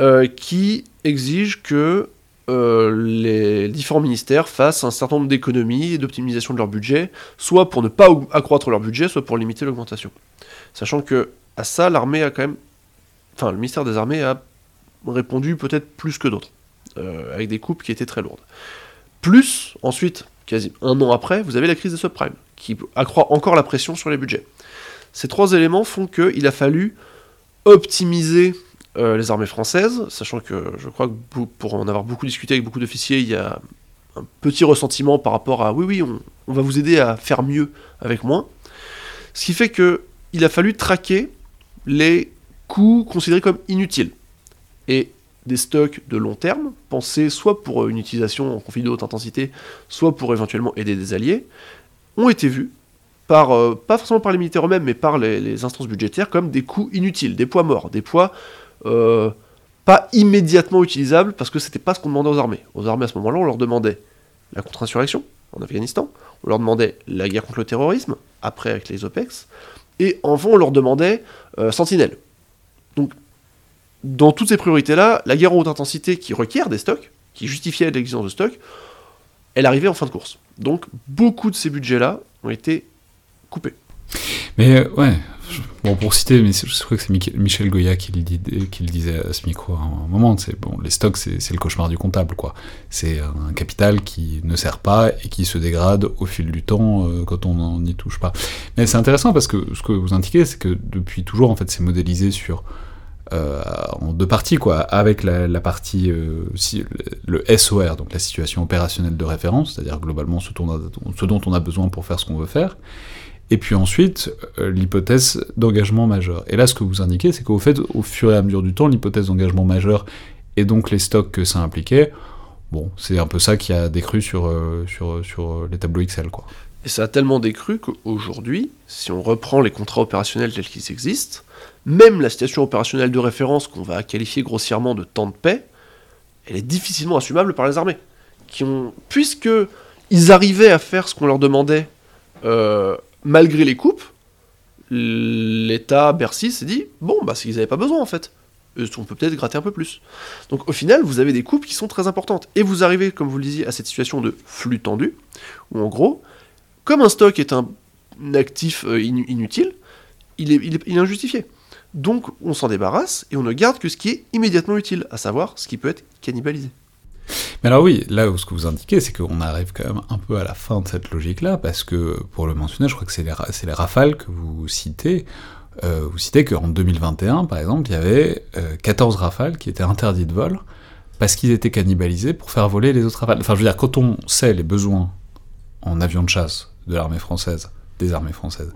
euh, qui exige que euh, les différents ministères fassent un certain nombre d'économies et d'optimisation de leur budget, soit pour ne pas accroître leur budget, soit pour limiter l'augmentation. Sachant que à ça, l'armée a quand même, enfin, le ministère des Armées a répondu peut-être plus que d'autres, euh, avec des coupes qui étaient très lourdes. Plus, ensuite, quasi un an après, vous avez la crise des subprimes, qui accroît encore la pression sur les budgets. Ces trois éléments font qu'il a fallu optimiser euh, les armées françaises, sachant que je crois que pour en avoir beaucoup discuté avec beaucoup d'officiers, il y a un petit ressentiment par rapport à oui, oui, on, va vous aider à faire mieux avec moins. Ce qui fait que il a fallu traquer les coûts considérés comme inutiles. Et des stocks de long terme, pensés soit pour euh, une utilisation en conflit de haute intensité, soit pour éventuellement aider des alliés, ont été vus par, euh, pas forcément par les militaires eux-mêmes, mais par les, instances budgétaires, comme des coûts inutiles, des poids morts, des poids euh, pas immédiatement utilisables, parce que c'était pas ce qu'on demandait aux armées. Aux armées, à ce moment-là, on leur demandait la contre-insurrection, en Afghanistan, on leur demandait la guerre contre le terrorisme, après avec les OPEX, et enfin on leur demandait euh, Sentinelle. Dans toutes ces priorités-là, la guerre en haute intensité qui requiert des stocks, qui justifiait l'existence de stocks, elle arrivait en fin de course. Donc, beaucoup de ces budgets-là ont été coupés. Mais euh, ouais, bon pour citer, mais je crois que c'est Michel- Goya qui le, dit- disait à ce micro à un moment. C'est bon, les stocks, c'est c'est le cauchemar du comptable, quoi. C'est un capital qui ne sert pas et qui se dégrade au fil du temps euh, quand on n'y touche pas. Mais c'est intéressant parce que ce que vous indiquez, c'est que depuis toujours, en fait, c'est modélisé sur euh, en deux parties, quoi, avec la, partie euh, le SOR, donc la situation opérationnelle de référence, c'est-à-dire globalement ce dont, on a, besoin pour faire ce qu'on veut faire, et puis ensuite, euh, l'hypothèse d'engagement majeur. Et là, ce que vous indiquez, c'est qu'au fait, au fur et à mesure du temps, l'hypothèse d'engagement majeur et donc les stocks que ça impliquait, bon, c'est un peu ça qui a décru sur, sur, sur les tableaux Excel, quoi. Et ça a tellement décru qu'aujourd'hui, si on reprend les contrats opérationnels tels qu'ils existent, même la situation opérationnelle de référence qu'on va qualifier grossièrement de temps de paix, elle est difficilement assumable par les armées. Qui ont, puisque ils arrivaient à faire ce qu'on leur demandait euh, malgré les coupes, l'État Bercy s'est dit bon bah ils n'avaient pas besoin en fait. On peut peut-être gratter un peu plus. Donc au final, vous avez des coupes qui sont très importantes. Et vous arrivez, comme vous le disiez, à cette situation de flux tendu, où en gros, comme un stock est un actif euh, inu- inutile, il est- il est injustifié. Donc on s'en débarrasse et on ne garde que ce qui est immédiatement utile, à savoir ce qui peut être cannibalisé. Mais alors oui, là où ce que vous indiquez, c'est qu'on arrive quand même un peu à la fin de cette logique-là, parce que, pour le mentionner, je crois que c'est les, rafales que vous citez. Euh, vous citez qu'en 2021, par exemple, il y avait euh, 14 rafales qui étaient interdits de vol, parce qu'ils étaient cannibalisés pour faire voler les autres rafales. Enfin, je veux dire, quand on sait les besoins en avions de chasse de l'armée française, des armées françaises,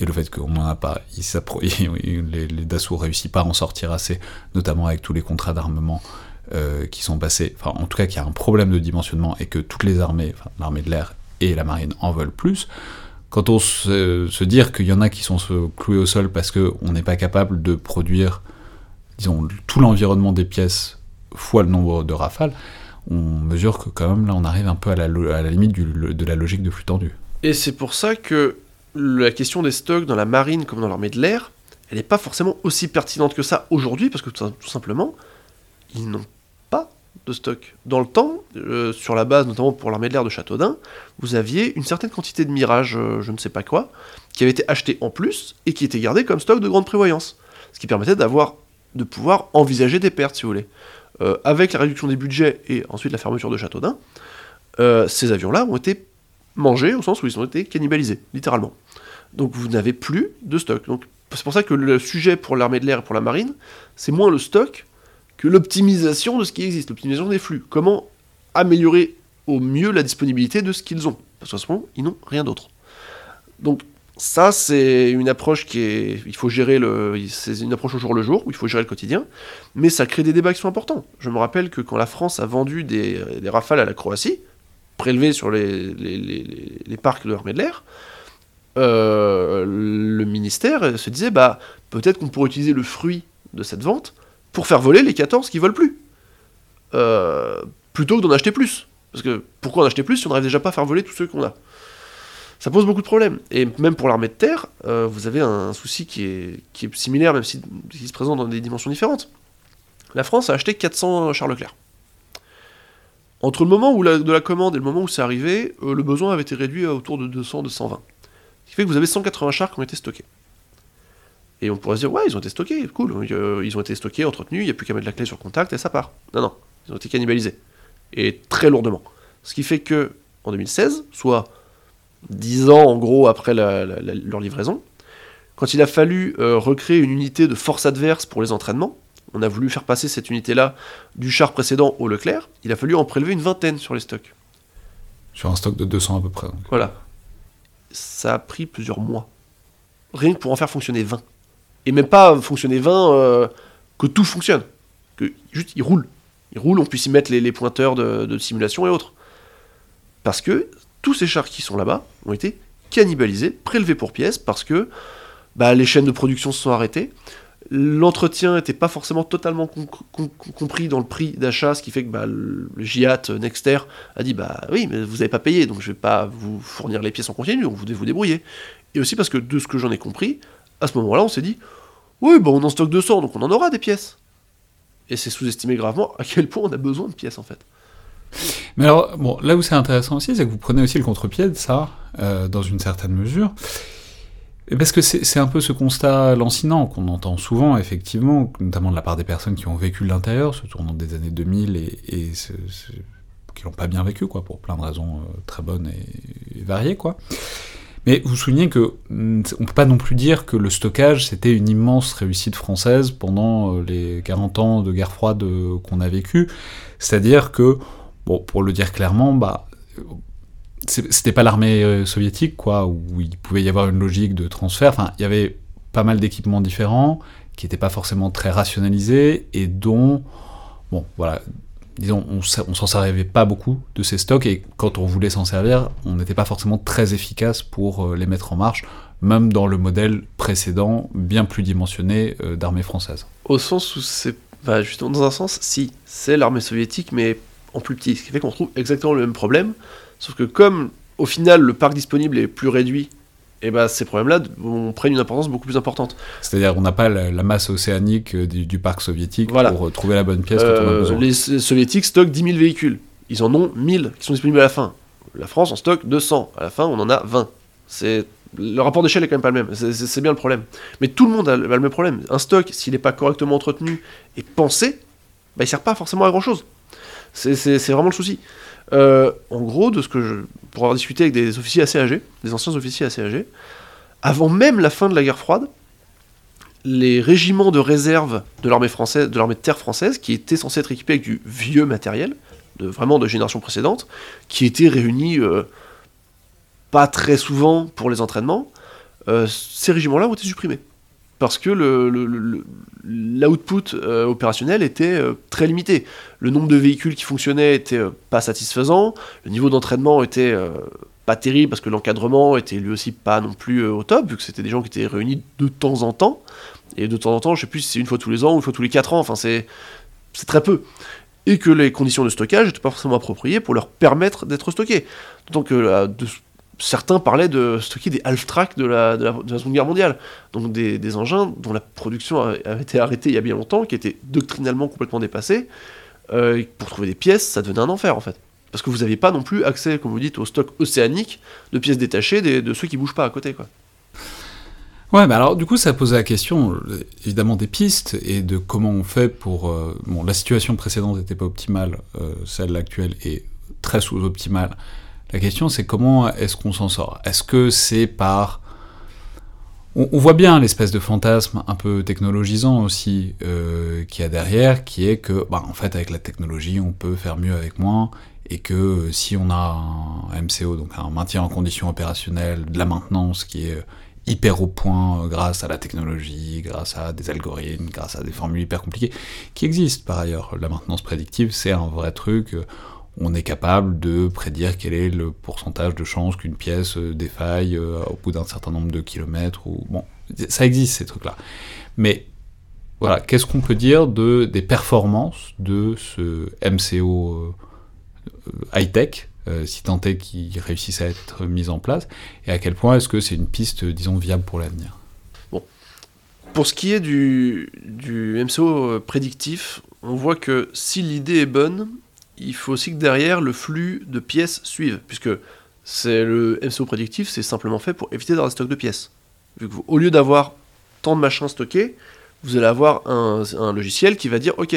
et le fait qu'on n'en a pas, les, les Dassault réussissent pas à en sortir assez, notamment avec tous les contrats d'armement euh, qui sont passés, enfin en tout cas qu'il y a un problème de dimensionnement et que toutes les armées, l'armée de l'air et la marine en veulent plus, quand on se, se dire qu'il y en a qui sont cloués au sol parce qu'on n'est pas capable de produire, disons, tout l'environnement des pièces fois le nombre de rafales, on mesure que quand même là on arrive un peu à la, limite de la logique de flux tendu. Et c'est pour ça que la question des stocks dans la marine comme dans l'armée de l'air, elle n'est pas forcément aussi pertinente que ça aujourd'hui, parce que tout, simplement, ils n'ont pas de stock. Dans le temps, euh, sur la base notamment pour l'armée de l'air de Châteaudun, vous aviez une certaine quantité de mirages, euh, je ne sais pas quoi, qui avait été acheté en plus et qui était gardé comme stock de grande prévoyance. Ce qui permettait d'avoir, de pouvoir envisager des pertes, si vous voulez. Euh, avec la réduction des budgets et ensuite la fermeture de Châteaudun, ces avions-là ont été mangés au sens où ils ont été cannibalisés, littéralement. Donc vous n'avez plus de stock. Donc c'est pour ça que le sujet pour l'armée de l'air et pour la marine, c'est moins le stock que l'optimisation de ce qui existe, l'optimisation des flux. Comment améliorer au mieux la disponibilité de ce qu'ils ont? Parce qu'en ce moment, ils n'ont rien d'autre. Donc ça, c'est une approche qui est... Il faut gérer le... C'est une approche au jour le jour, où il faut gérer le quotidien, mais ça crée des débats qui sont importants. Je me rappelle que quand la France a vendu des rafales à la Croatie, prélevés sur les, les, les- parcs de l'armée de l'air, euh, le ministère se disait bah peut-être qu'on pourrait utiliser le fruit de cette vente pour faire voler les 14 qui volent plus. Euh, plutôt que d'en acheter plus. Parce que pourquoi en acheter plus si on n'arrive déjà pas à faire voler tous ceux qu'on a? Ça pose beaucoup de problèmes. Et même pour l'armée de terre, euh, vous avez un souci qui est, qui est similaire, même si, qui se présente dans des dimensions différentes. La France a acheté 400 chars Leclerc. Entre le moment où de la commande et le moment où c'est arrivé, euh, le besoin avait été réduit à autour de 200, 220. Ce qui fait que vous avez 180 chars qui ont été stockés. Et on pourrait se dire, ouais, ils ont été stockés, cool, euh, ils ont été stockés, entretenus, il n'y a plus qu'à mettre la clé sur contact et ça part. Non, non, ils ont été cannibalisés. Et très lourdement. Ce qui fait que, en 2016, soit 10 ans en gros après la- leur livraison, quand il a fallu euh, recréer une unité de force adverse pour les entraînements, on a voulu faire passer cette unité-là du char précédent au Leclerc, il a fallu en prélever une vingtaine sur les stocks. Sur un stock de 200 à peu près. donc. Voilà. Ça a pris plusieurs mois. Rien que pour en faire fonctionner 20. Et même pas fonctionner 20, euh, que tout fonctionne. Que juste, il roule. Il roule, on puisse y mettre les, les pointeurs de, de simulation et autres. Parce que tous ces chars qui sont là-bas ont été cannibalisés, prélevés pour pièces, parce que bah, les chaînes de production se sont arrêtées. L'entretien n'était pas forcément totalement com- com- compris dans le prix d'achat, ce qui fait que bah, le GIAT euh, Nexter a dit bah oui, mais vous n'avez pas payé, donc je vais pas vous fournir les pièces en continu, donc vous devez vous débrouiller. Et aussi parce que de ce que j'en ai compris, à ce moment-là, on s'est dit oui, bah on en stocke 200, donc on en aura des pièces. Et c'est sous-estimé gravement à quel point on a besoin de pièces en fait. Mais alors, bon, là où c'est intéressant aussi, c'est que vous prenez aussi le contre-pied de ça, euh, dans une certaine mesure. Parce que c'est un peu ce constat lancinant qu'on entend souvent, effectivement, notamment de la part des personnes qui ont vécu l'intérieur, se tournant des années 2000 et, et ce- ce- qui l'ont pas bien vécu, quoi, pour plein de raisons euh, très bonnes et, variées, quoi. Mais vous soulignez que hum, on peut pas non plus dire que le stockage c'était une immense réussite française pendant euh, les 40 ans de guerre froide euh, qu'on a vécu. C'est-à-dire que, bon, pour le dire clairement, bah, c'était pas l'armée euh, soviétique, quoi, où il pouvait y avoir une logique de transfert. Enfin, il y avait pas mal d'équipements différents qui n'étaient pas forcément très rationalisés et dont, bon, voilà, disons, on, on s'en servait pas beaucoup de ces stocks et quand on voulait s'en servir, on n'était pas forcément très efficace pour euh, les mettre en marche, même dans le modèle précédent, bien plus dimensionné euh, d'armée française. Au sens où c'est. Bah, justement, dans un sens, si, c'est l'armée soviétique, mais en plus petit. Ce qui fait qu'on retrouve exactement le même problème. Sauf que, comme au final le parc disponible est plus réduit, et bah ces problèmes-là prendre une importance beaucoup plus importante. C'est-à-dire on n'a pas la, la masse océanique euh, du, du parc soviétique Voilà. pour euh, trouver la bonne pièce quand on a Euh, besoin. les soviétiques stockent 10 000 véhicules. Ils en ont 1000 qui sont disponibles à la fin. La France en stocke 200. À la fin, on en a 20. C'est le rapport d'échelle est quand même pas le même. C'est- bien le problème. Mais tout le monde a le, a le même problème. Un stock, s'il n'est pas correctement entretenu et pensé, bah, il sert pas forcément à grand chose. C'est vraiment le souci. Euh, en gros, de ce que je, pour avoir discuté avec des officiers assez âgés, des anciens officiers assez âgés, avant même la fin de la guerre froide, les régiments de réserve de l'armée de terre française, qui étaient censés être équipés avec du vieux matériel, vraiment de génération précédente, qui étaient réunis euh, pas très souvent pour les entraînements, euh, ces régiments-là ont été supprimés. Parce que le- le- l'output euh, opérationnel était euh, très limité. Le nombre de véhicules qui fonctionnaient était euh, pas satisfaisant, le niveau d'entraînement était euh, pas terrible parce que l'encadrement était lui aussi pas non plus euh, au top, vu que c'était des gens qui étaient réunis de temps en temps. Et de temps en temps, je sais plus si c'est une fois tous les ans ou une fois tous les quatre ans, enfin c'est très peu. Et que les conditions de stockage n'étaient pas forcément appropriées pour leur permettre d'être stockés. Que là, de- certains parlaient de stocker des half-tracks de la, de, la, de la Seconde Guerre mondiale. Donc des, des engins dont la production a- avait été arrêtée il y a bien longtemps, qui étaient doctrinalement complètement dépassés. Euh, pour trouver des pièces, ça devenait un enfer en fait. Parce que vous n'aviez pas non plus accès, comme vous dites, au stock océanique de pièces détachées de ceux qui bougent pas à côté. Quoi. Ouais, mais alors du coup, ça pose la question, euh, évidemment, des pistes et de comment on fait pour... euh, bon, la situation précédente n'était pas optimale, celle actuelle est très sous-optimale. La question, c'est comment est-ce qu'on s'en sort? Est-ce que c'est par... On, voit bien l'espèce de fantasme un peu technologisant aussi euh, qu'il y a derrière, qui est que, bah, en fait, avec la technologie, on peut faire mieux avec moins, et que euh, si on a un MCO, donc un maintien en condition opérationnelle, de la maintenance qui est euh, hyper au point grâce à la technologie, grâce à des algorithmes, grâce à des formules hyper compliquées, qui existent par ailleurs. La maintenance prédictive, c'est un vrai truc. On est capable de prédire quel est le pourcentage de chances qu'une pièce euh, défaille euh, au bout d'un certain nombre de kilomètres. Ou... Bon, ça existe ces trucs-là. Mais voilà, qu'est-ce qu'on peut dire de, des performances de ce MCO euh, high-tech si tant est qu'ils réussissent à être mis en place, et à quel point est-ce que c'est une piste, disons, viable pour l'avenir? Pour ce qui est du, du MCO prédictif, on voit que si l'idée est bonne, il faut aussi que derrière le flux de pièces suive, puisque c'est le MCO prédictif, c'est simplement fait pour éviter d'avoir des stocks de pièces. Vu que au lieu d'avoir tant de machins stockés, vous allez avoir un, un logiciel qui va dire ok,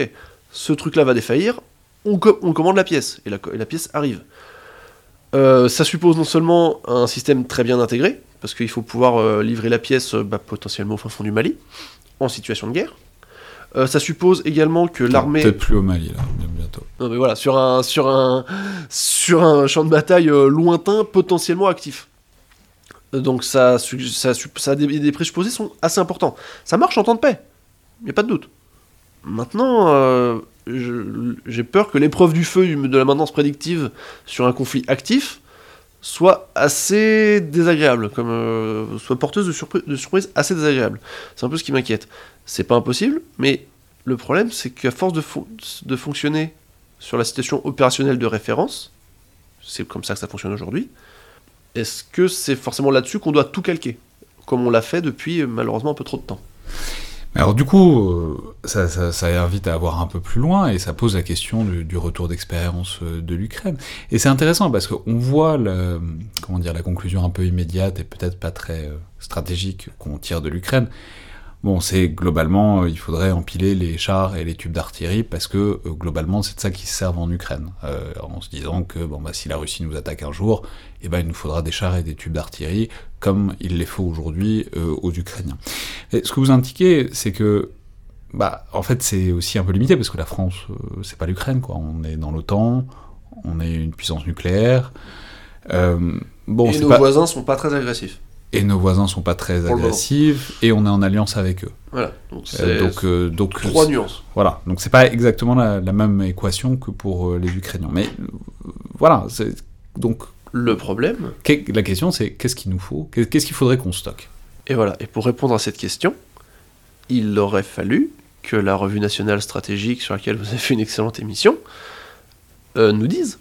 ce truc-là va défaillir, on, co- on commande la pièce et la, pièce arrive. Euh, ça suppose non seulement un système très bien intégré, parce qu'il faut pouvoir euh, livrer la pièce bah, potentiellement au fin fond du Mali, en situation de guerre. Euh, ça suppose également que l'armée. Peut-être plus au Mali, là, bien bientôt. Non mais voilà, sur un, sur un, sur un champ de bataille euh, lointain, potentiellement actif. Euh, Donc ça, ça, ça a des, des présupposés sont assez importants. Ça marche en temps de paix, il n'y a pas de doute. Maintenant, euh, j'ai peur que l'épreuve du feu de la maintenance prédictive sur un conflit actif soit assez désagréable, comme soit porteuse de, surpri- de surprises assez désagréables. C'est un peu ce qui m'inquiète. C'est pas impossible, mais le problème, c'est qu'à force de, fon- de fonctionner sur la situation opérationnelle de référence, c'est comme ça que ça fonctionne aujourd'hui, est-ce que c'est forcément là-dessus qu'on doit tout calquer Comme on l'a fait depuis malheureusement un peu trop de temps? Alors du coup, euh, ça, invite à voir un peu plus loin et ça pose la question du, retour d'expérience euh, de l'Ukraine. Et c'est intéressant parce qu'on voit comment dire, la conclusion un peu immédiate et peut-être pas très euh, stratégique qu'on tire de l'Ukraine. Bon, c'est globalement, euh, il faudrait empiler les chars et les tubes d'artillerie parce que euh, globalement, c'est de ça qu'ils se servent en Ukraine, euh, en se disant que bon, bah, si la Russie nous attaque un jour, eh ben, il nous faudra des chars et des tubes d'artillerie comme il les faut aujourd'hui euh, aux Ukrainiens. Et ce que vous indiquez, c'est que, bah, en fait, c'est aussi un peu limité parce que la France, c'est pas l'Ukraine, quoi. On est dans l'OTAN, on est une puissance nucléaire. Bon, Et nos pas- voisins sont pas très agressifs. Et nos voisins sont pas très agressifs et on est en alliance avec eux. Voilà. Donc, Euh, donc, euh, donc trois nuances. voilà. Donc c'est pas exactement la, la même équation que pour euh, les Ukrainiens. Mais euh, voilà. Donc Le problème, que- la question c'est qu'est-ce qu'il nous faut Qu'est- Qu'est-ce qu'il faudrait qu'on stocke? Et voilà, et pour répondre à cette question, il aurait fallu que la revue nationale stratégique, sur laquelle vous avez fait une excellente émission, euh, nous dise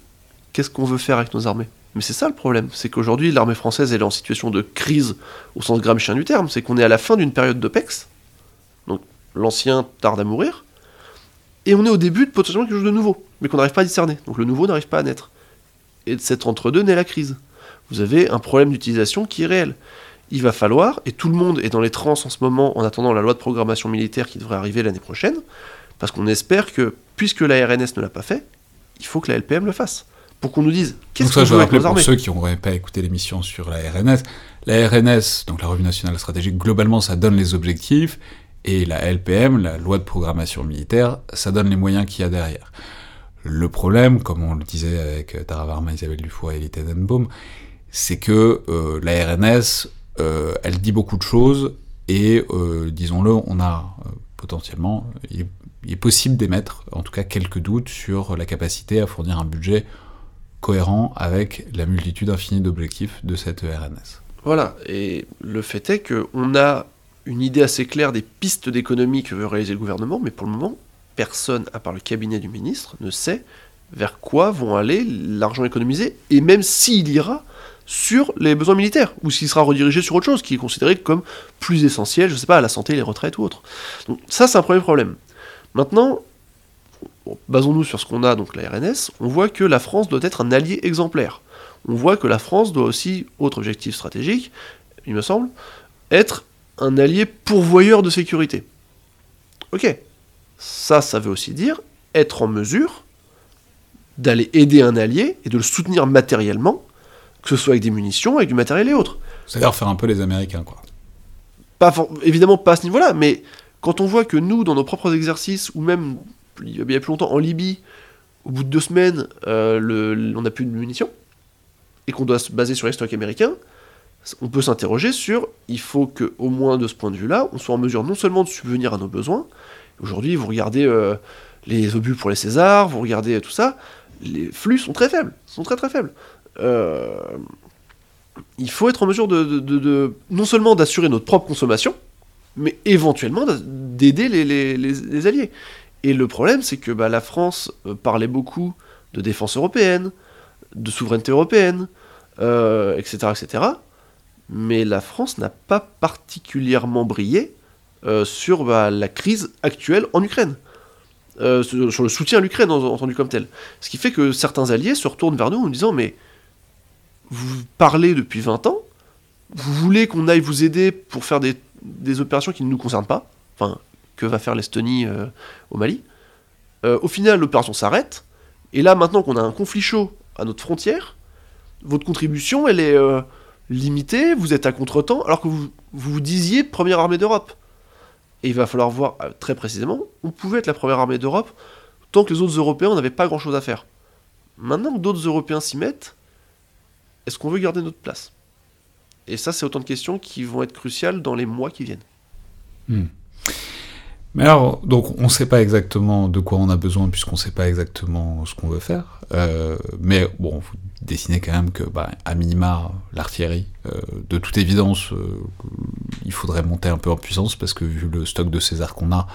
qu'est-ce qu'on veut faire avec nos armées. Mais c'est ça le problème, c'est qu'aujourd'hui l'armée française elle est en situation de crise au sens gramscien du terme, c'est qu'on est à la fin d'une période d'OPEX, donc l'ancien tarde à mourir, et on est au début de potentiellement quelque chose de nouveau, mais qu'on n'arrive pas à discerner, donc le nouveau n'arrive pas à naître. Et de cet entre-deux naît la crise. Vous avez un problème d'utilisation qui est réel il va falloir, et tout le monde est dans les trans en ce moment en attendant la loi de programmation militaire qui devrait arriver l'année prochaine, parce qu'on espère que, puisque la RNS ne l'a pas fait, il faut que la LPM le fasse. Pour qu'on nous dise qu'est-ce qu'on veut pour ceux qui n'auraient pas écouté l'émission sur la RNS. La RNS, donc la Revue Nationale Stratégique, globalement, ça donne les objectifs, et la LPM, la Loi de Programmation Militaire, ça donne les moyens qu'il y a derrière. Le problème, comme on le disait avec euh, Tara Varma, Isabelle Dufour et Elie Tenenbaum, c'est que euh, la RNS, euh, elle dit beaucoup de choses, et euh, disons-le, on a potentiellement, il est, il est possible d'émettre, en tout cas, quelques doutes sur la capacité à fournir un budget cohérent avec la multitude infinie d'objectifs de cette RNS. Voilà, et le fait est qu'on a une idée assez claire des pistes d'économie que veut réaliser le gouvernement, mais pour le moment, personne, à part le cabinet du ministre, ne sait vers quoi vont aller l'argent économisé, et même s'il ira sur les besoins militaires, ou s'il sera redirigé sur autre chose, qui est considéré comme plus essentiel, je sais pas, la santé, les retraites ou autre. Donc ça, c'est un premier problème. Maintenant, basons-nous sur ce qu'on a, donc la RNS, on voit que la France doit être un allié exemplaire. On voit que la France doit aussi, autre objectif stratégique, il me semble, être un allié pourvoyeur de sécurité. Ok, ça, ça veut aussi dire être en mesure d'aller aider un allié et de le soutenir matériellement, que ce soit avec des munitions, avec du matériel et autres. C'est-à-dire faire un peu les Américains, quoi. Pas évidemment pas à ce niveau-là, mais quand on voit que nous, dans nos propres exercices, ou même il y a plus longtemps en Libye, au bout de deux semaines, euh, on n'a plus de munitions, et qu'on doit se baser sur les stocks américains, on peut s'interroger sur, il faut que, au moins de ce point de vue-là, on soit en mesure non seulement de subvenir à nos besoins, aujourd'hui vous regardez euh, les obus pour les Césars, vous regardez tout ça, les flux sont très faibles, sont très très faibles. Euh, il faut être en mesure de, non seulement d'assurer notre propre consommation, mais éventuellement d'a- d'aider les alliés. Et le problème, c'est que bah, la France euh, parlait beaucoup de défense européenne, de souveraineté européenne, euh, etc., etc. Mais la France n'a pas particulièrement brillé euh, sur bah, la crise actuelle en Ukraine. Sur le soutien à l'Ukraine en- entendu comme tel. Ce qui fait que certains alliés se retournent vers nous en disant mais vous parlez depuis 20 ans, vous voulez qu'on aille vous aider pour faire des, opérations qui ne nous concernent pas, va faire l'Estonie euh, au Mali. Euh, au final, l'opération s'arrête, et là, maintenant qu'on a un conflit chaud à notre frontière, votre contribution, elle est euh, limitée, vous êtes à contre-temps, alors que vous vous, disiez première armée d'Europe. Et il va falloir voir très précisément, on pouvait être la première armée d'Europe tant que les autres Européens n'avaient pas grand-chose à faire. Maintenant que d'autres Européens s'y mettent, est-ce qu'on veut garder notre place? Et ça, c'est autant de questions qui vont être cruciales dans les mois qui viennent. Mais alors, donc on ne sait pas exactement de quoi on a besoin puisqu'on ne sait pas exactement ce qu'on veut faire. Euh, mais bon, vous dessinez quand même que, bah, à minima, l'artillerie, euh, de toute évidence, euh, il faudrait monter un peu en puissance parce que vu le stock de César qu'on a,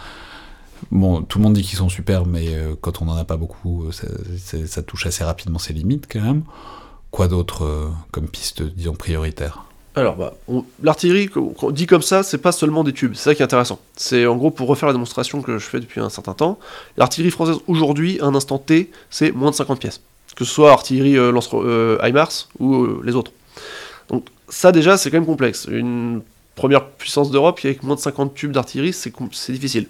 bon, tout le monde dit qu'ils sont super, mais quand on n'en a pas beaucoup, ça, ça- touche assez rapidement ses limites quand même. Quoi d'autre comme piste, disons, prioritaire? Alors, bah, l'artillerie, dit comme ça, c'est pas seulement des tubes. C'est ça qui est intéressant. C'est en gros pour refaire la démonstration que je fais depuis un certain temps. L'artillerie française aujourd'hui, à un instant T, c'est moins de 50 pièces. Que ce soit artillerie euh, lance euh, ou euh, les autres. Donc, ça déjà, c'est quand même complexe. Une première puissance d'Europe avec moins de 50 tubes d'artillerie, c'est difficile.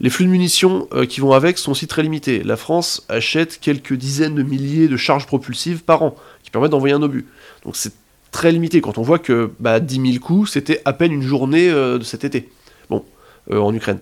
Les flux de munitions euh, qui vont avec sont aussi très limités. La France achète quelques dizaines de milliers de charges propulsives par an qui permettent d'envoyer un obus. Donc c'est très limité quand on voit que bah, 10 000 coups, c'était à peine une journée euh, de cet été. Bon, euh, en Ukraine.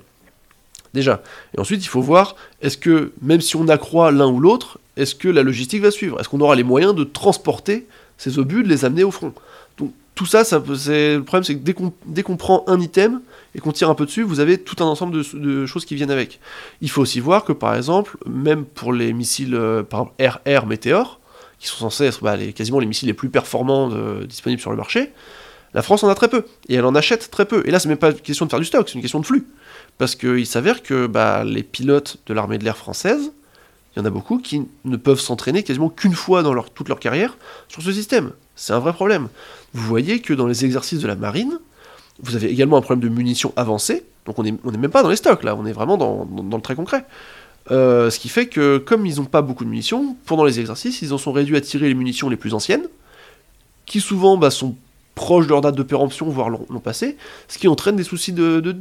Déjà. Et ensuite, il faut voir, est-ce que, même si on accroît l'un ou l'autre, est-ce que la logistique va suivre? Est-ce qu'on aura les moyens de transporter ces obus, de les amener au front? Donc tout ça, ça le problème, c'est que dès qu'on, prend un item et qu'on tire un peu dessus, vous avez tout un ensemble de, choses qui viennent avec. Il faut aussi voir que, par exemple, même pour les missiles, euh, par RR Meteor, qui sont censés être bah, quasiment les missiles les plus performants disponibles sur le marché, la France en a très peu, et elle en achète très peu. Et là, c'est même pas une question de faire du stock, c'est une question de flux. Parce qu'il s'avère que bah, les pilotes de l'armée de l'air française, il y en a beaucoup qui ne peuvent s'entraîner quasiment qu'une fois dans toute leur carrière sur ce système. C'est un vrai problème. Vous voyez que dans les exercices de la marine, vous avez également un problème de munitions avancées, donc on n'est est même pas dans les stocks là, on est vraiment dans le très concret. Euh, ce qui fait que comme ils n'ont pas beaucoup de munitions, pendant les exercices, ils en sont réduits à tirer les munitions les plus anciennes, qui souvent bah, sont proches de leur date de péremption, voire l'ont passé, ce qui entraîne des soucis de...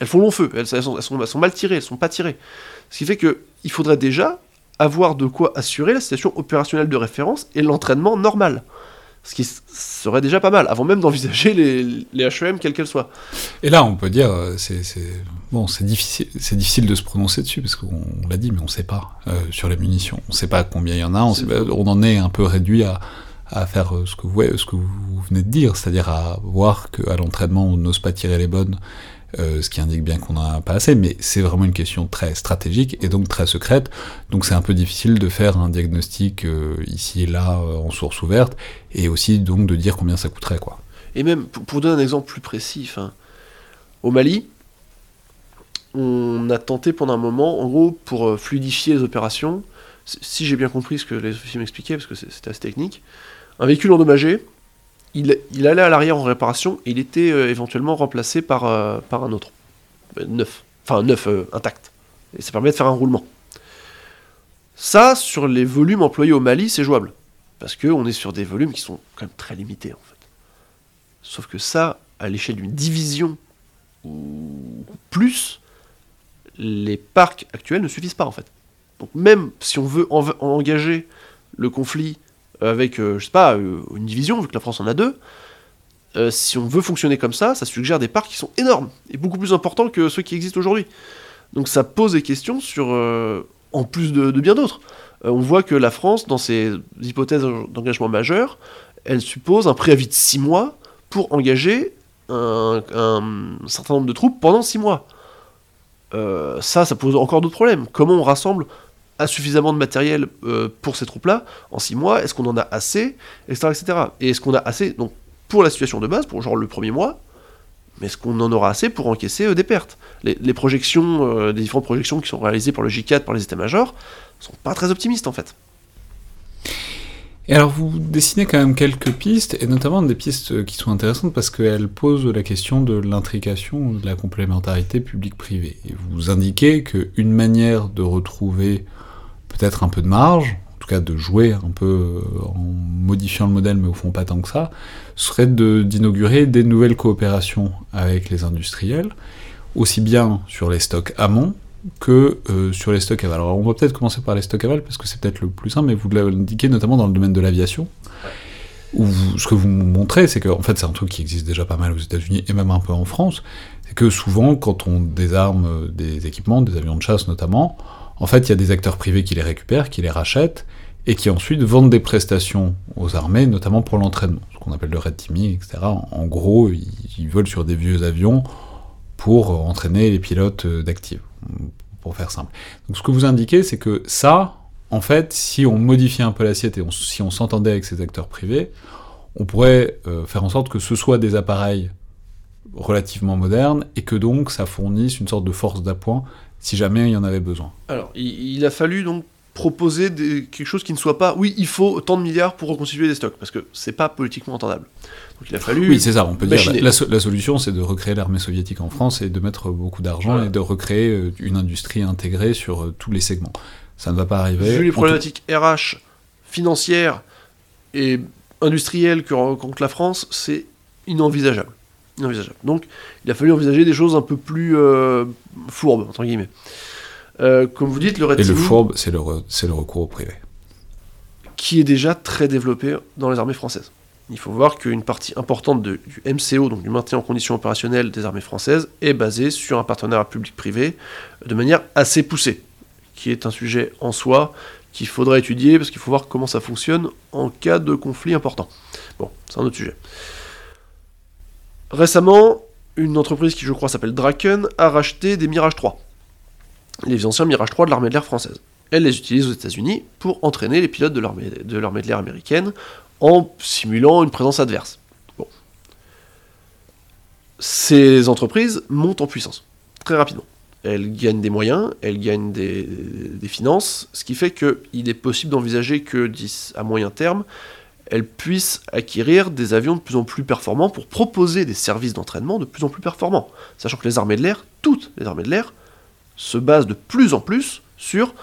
Elles font long feu, elles, sont, mal tirées, elles sont pas tirées. Ce qui fait que il faudrait déjà avoir de quoi assurer la situation opérationnelle de référence et l'entraînement normal. Ce qui serait déjà pas mal, avant même d'envisager les, les HEM, quelles qu'elles soient. Et là, on peut dire, euh, c'est- bon, c'est difficile, c'est difficile de se prononcer dessus parce qu'on on l'a dit, mais on sait pas euh, sur les munitions. On sait pas combien il y en a. On, C'est sait pas- faux. on en est un peu réduit à, à faire euh, ce que vous, ouais, ce que vous venez de dire, c'est-à-dire à voir qu'à l'entraînement, on n'ose pas tirer les bonnes, euh, ce qui indique bien qu'on n'en a pas assez. Mais c'est vraiment une question très stratégique et donc très secrète. Donc c'est un peu difficile de faire un diagnostic euh, ici et là en source ouverte et aussi donc de dire combien ça coûterait, quoi. Et même, pour, pour donner un exemple plus précis, au Mali, on a tenté pendant un moment, en gros, pour euh, fluidifier les opérations, si- j'ai bien compris ce que les officiers m'expliquaient, parce que c'était assez technique, un véhicule endommagé, il, allait à l'arrière en réparation et il était euh, éventuellement remplacé par, euh, un autre, neuf, enfin neuf, intact. Et ça permet de faire un roulement. Ça, sur les volumes employés au Mali, c'est jouable. Parce qu'on est sur des volumes qui sont quand même très limités, en fait. Sauf que ça, à l'échelle d'une division ou plus, les parcs actuels ne suffisent pas, en fait. Donc même si on veut engager le conflit avec, euh, je sais pas, euh, une division, vu que la France en a deux, euh, si on veut fonctionner comme ça, ça suggère des parcs qui sont énormes et beaucoup plus importants que ceux qui existent aujourd'hui. Donc ça pose des questions euh, en plus de, bien d'autres. On voit que la France, dans ses hypothèses d'engagement majeur, elle suppose un préavis de 6 mois pour engager un, un certain nombre de troupes pendant 6 mois. Euh, ça, ça pose encore d'autres problèmes. Comment on rassemble à suffisamment de matériel euh, pour ces troupes-là en 6 mois? Est-ce qu'on en a assez? Etc. etc. Et est-ce qu'on a assez donc, pour la situation de base, pour genre le premier mois mais est-ce qu'on en aura assez pour encaisser euh, des pertes? Les, projections, les différentes projections qui sont réalisées par le J4, par les états-majors, sont pas très optimistes en fait. Et alors vous dessinez quand même quelques pistes, et notamment des pistes qui sont intéressantes parce qu'elles posent la question de l'intrication, de la complémentarité publique-privée. Et vous indiquez qu'une manière de retrouver peut-être un peu de marge, en tout cas de jouer un peu euh, en modifiant le modèle, mais au fond pas tant que ça, serait d'inaugurer des nouvelles coopérations avec les industriels, aussi bien sur les stocks amont que euh, sur les stocks aval. Alors on va peut-être commencer par les stocks aval parce que c'est peut-être le plus simple, mais vous l'indiquez notamment dans le domaine de l'aviation. Ce que vous montrez, c'est que fait c'est un truc qui existe déjà pas mal aux États-Unis et même un peu en France, c'est que souvent quand on désarme euh, des équipements, des avions de chasse notamment, en fait il y a des acteurs privés qui les récupèrent, qui les rachètent et qui ensuite vendent des prestations aux armées, notamment pour l'entraînement, ce qu'on appelle le red teaming, etc. En, gros, ils volent sur des vieux avions pour entraîner les pilotes d'active, pour faire simple. Donc ce que vous indiquez, c'est que ça, en fait, si on modifiait un peu l'assiette et si on s'entendait avec ces acteurs privés, on pourrait euh, faire en sorte que ce soit des appareils relativement modernes et que donc ça fournisse une sorte de force d'appoint si jamais il y en avait besoin. Alors, il, a fallu donc proposer quelque chose qui ne soit pas oui, il faut tant de milliards pour reconstituer des stocks, parce que c'est pas politiquement entendable. Donc il a fallu. Oui, c'est ça, on peut dire. machiner. La, la so- la solution, c'est de recréer l'armée soviétique en France et de mettre beaucoup d'argent Voilà. et de recréer euh, une industrie intégrée sur euh, tous les segments. Ça ne va pas arriver. Vu les tout- problématiques RH, financières et industrielles que rencontre la France, c'est inenvisageable. Inenvisageable. Donc, il a fallu envisager des choses un peu plus euh, fourbes, entre guillemets. Euh, comme vous dites, le Red Et le fourbe, c'est le, re- c'est le recours au privé. qui est déjà très développé dans les armées françaises. Il faut voir qu'une partie importante du MCO, donc du maintien en condition opérationnelle des armées françaises, est basée sur un partenariat public-privé de manière assez poussée, qui est un sujet en soi qu'il faudrait étudier parce qu'il faut voir comment ça fonctionne en cas de conflit important. Bon, c'est un autre sujet. Récemment, une entreprise qui je crois s'appelle Draken a racheté des Mirage 3, les anciens Mirage 3 de l'armée de l'air française. Elle les utilise aux États-Unis pour entraîner les pilotes de l'armée de l'air américaine en simulant une présence adverse. Ces entreprises montent en puissance très rapidement. Elles gagnent des moyens, elles gagnent des, des finances, ce qui fait qu'il est possible d'envisager que à moyen terme, elles puissent acquérir des avions de plus en plus performants pour proposer des services d'entraînement de plus en plus performants. Sachant que les armées de l'air, toutes les armées de l'air, se basent de plus en plus sur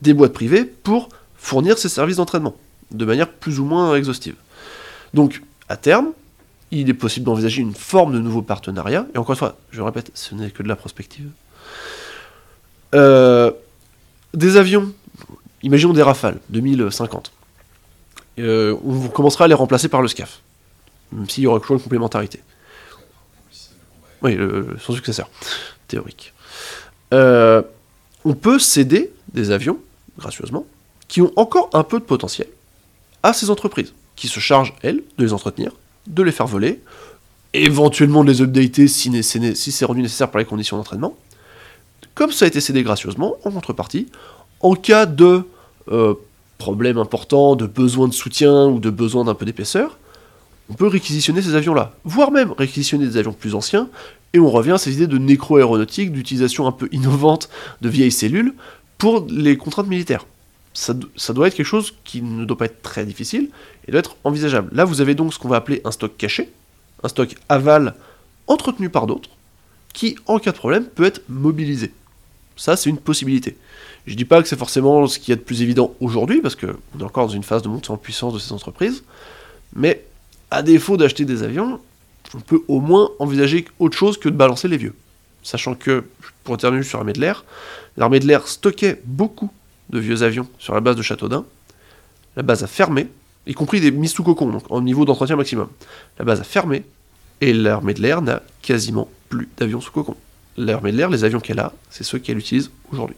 des boîtes privées pour fournir ces services d'entraînement, de manière plus ou moins exhaustive. Donc, à terme, il est possible d'envisager une forme de nouveau partenariat, et encore une fois, je répète, ce n'est que de la prospective. Euh, des avions, imaginons des Rafales, 2050. Euh, on commencera à les remplacer par le SCAF, même s'il y aura toujours une complémentarité. Oui, son successeur, théorique. Euh, on peut céder des avions, gracieusement, qui ont encore un peu de potentiel, à ces entreprises, qui se chargent, elles, de les entretenir, de les faire voler, éventuellement de les updater si, c'est rendu nécessaire par les conditions d'entraînement, comme ça a été cédé gracieusement, en contrepartie, en cas de euh, problème important, de besoin de soutien ou de besoin d'un peu d'épaisseur, on peut réquisitionner ces avions-là, voire même réquisitionner des avions plus anciens, et on revient à ces idées de nécro-aéronautique, d'utilisation un peu innovante de vieilles cellules pour les contraintes militaires. Ça, do- ça doit être quelque chose qui ne doit pas être très difficile et doit être envisageable. Là, vous avez donc ce qu'on va appeler un stock caché, un stock aval entretenu par d'autres, qui, en cas de problème, peut être mobilisé. Ça, c'est une possibilité. Je dis pas que c'est forcément ce qu'il y a de plus évident aujourd'hui, parce qu'on est encore dans une phase de montée en puissance de ces entreprises, mais à défaut d'acheter des avions, on peut au moins envisager autre chose que de balancer les vieux. Sachant que, pour terminer sur l'armée de l'air, l'armée de l'air stockait beaucoup de vieux avions sur la base de Châteaudun. La base a fermé, y compris des mises sous cocon, donc en niveau d'entretien maximum. La base a fermé, et l'armée de l'air n'a quasiment plus d'avions sous cocon. L'armée de l'air, les avions qu'elle a, c'est ceux qu'elle utilise aujourd'hui.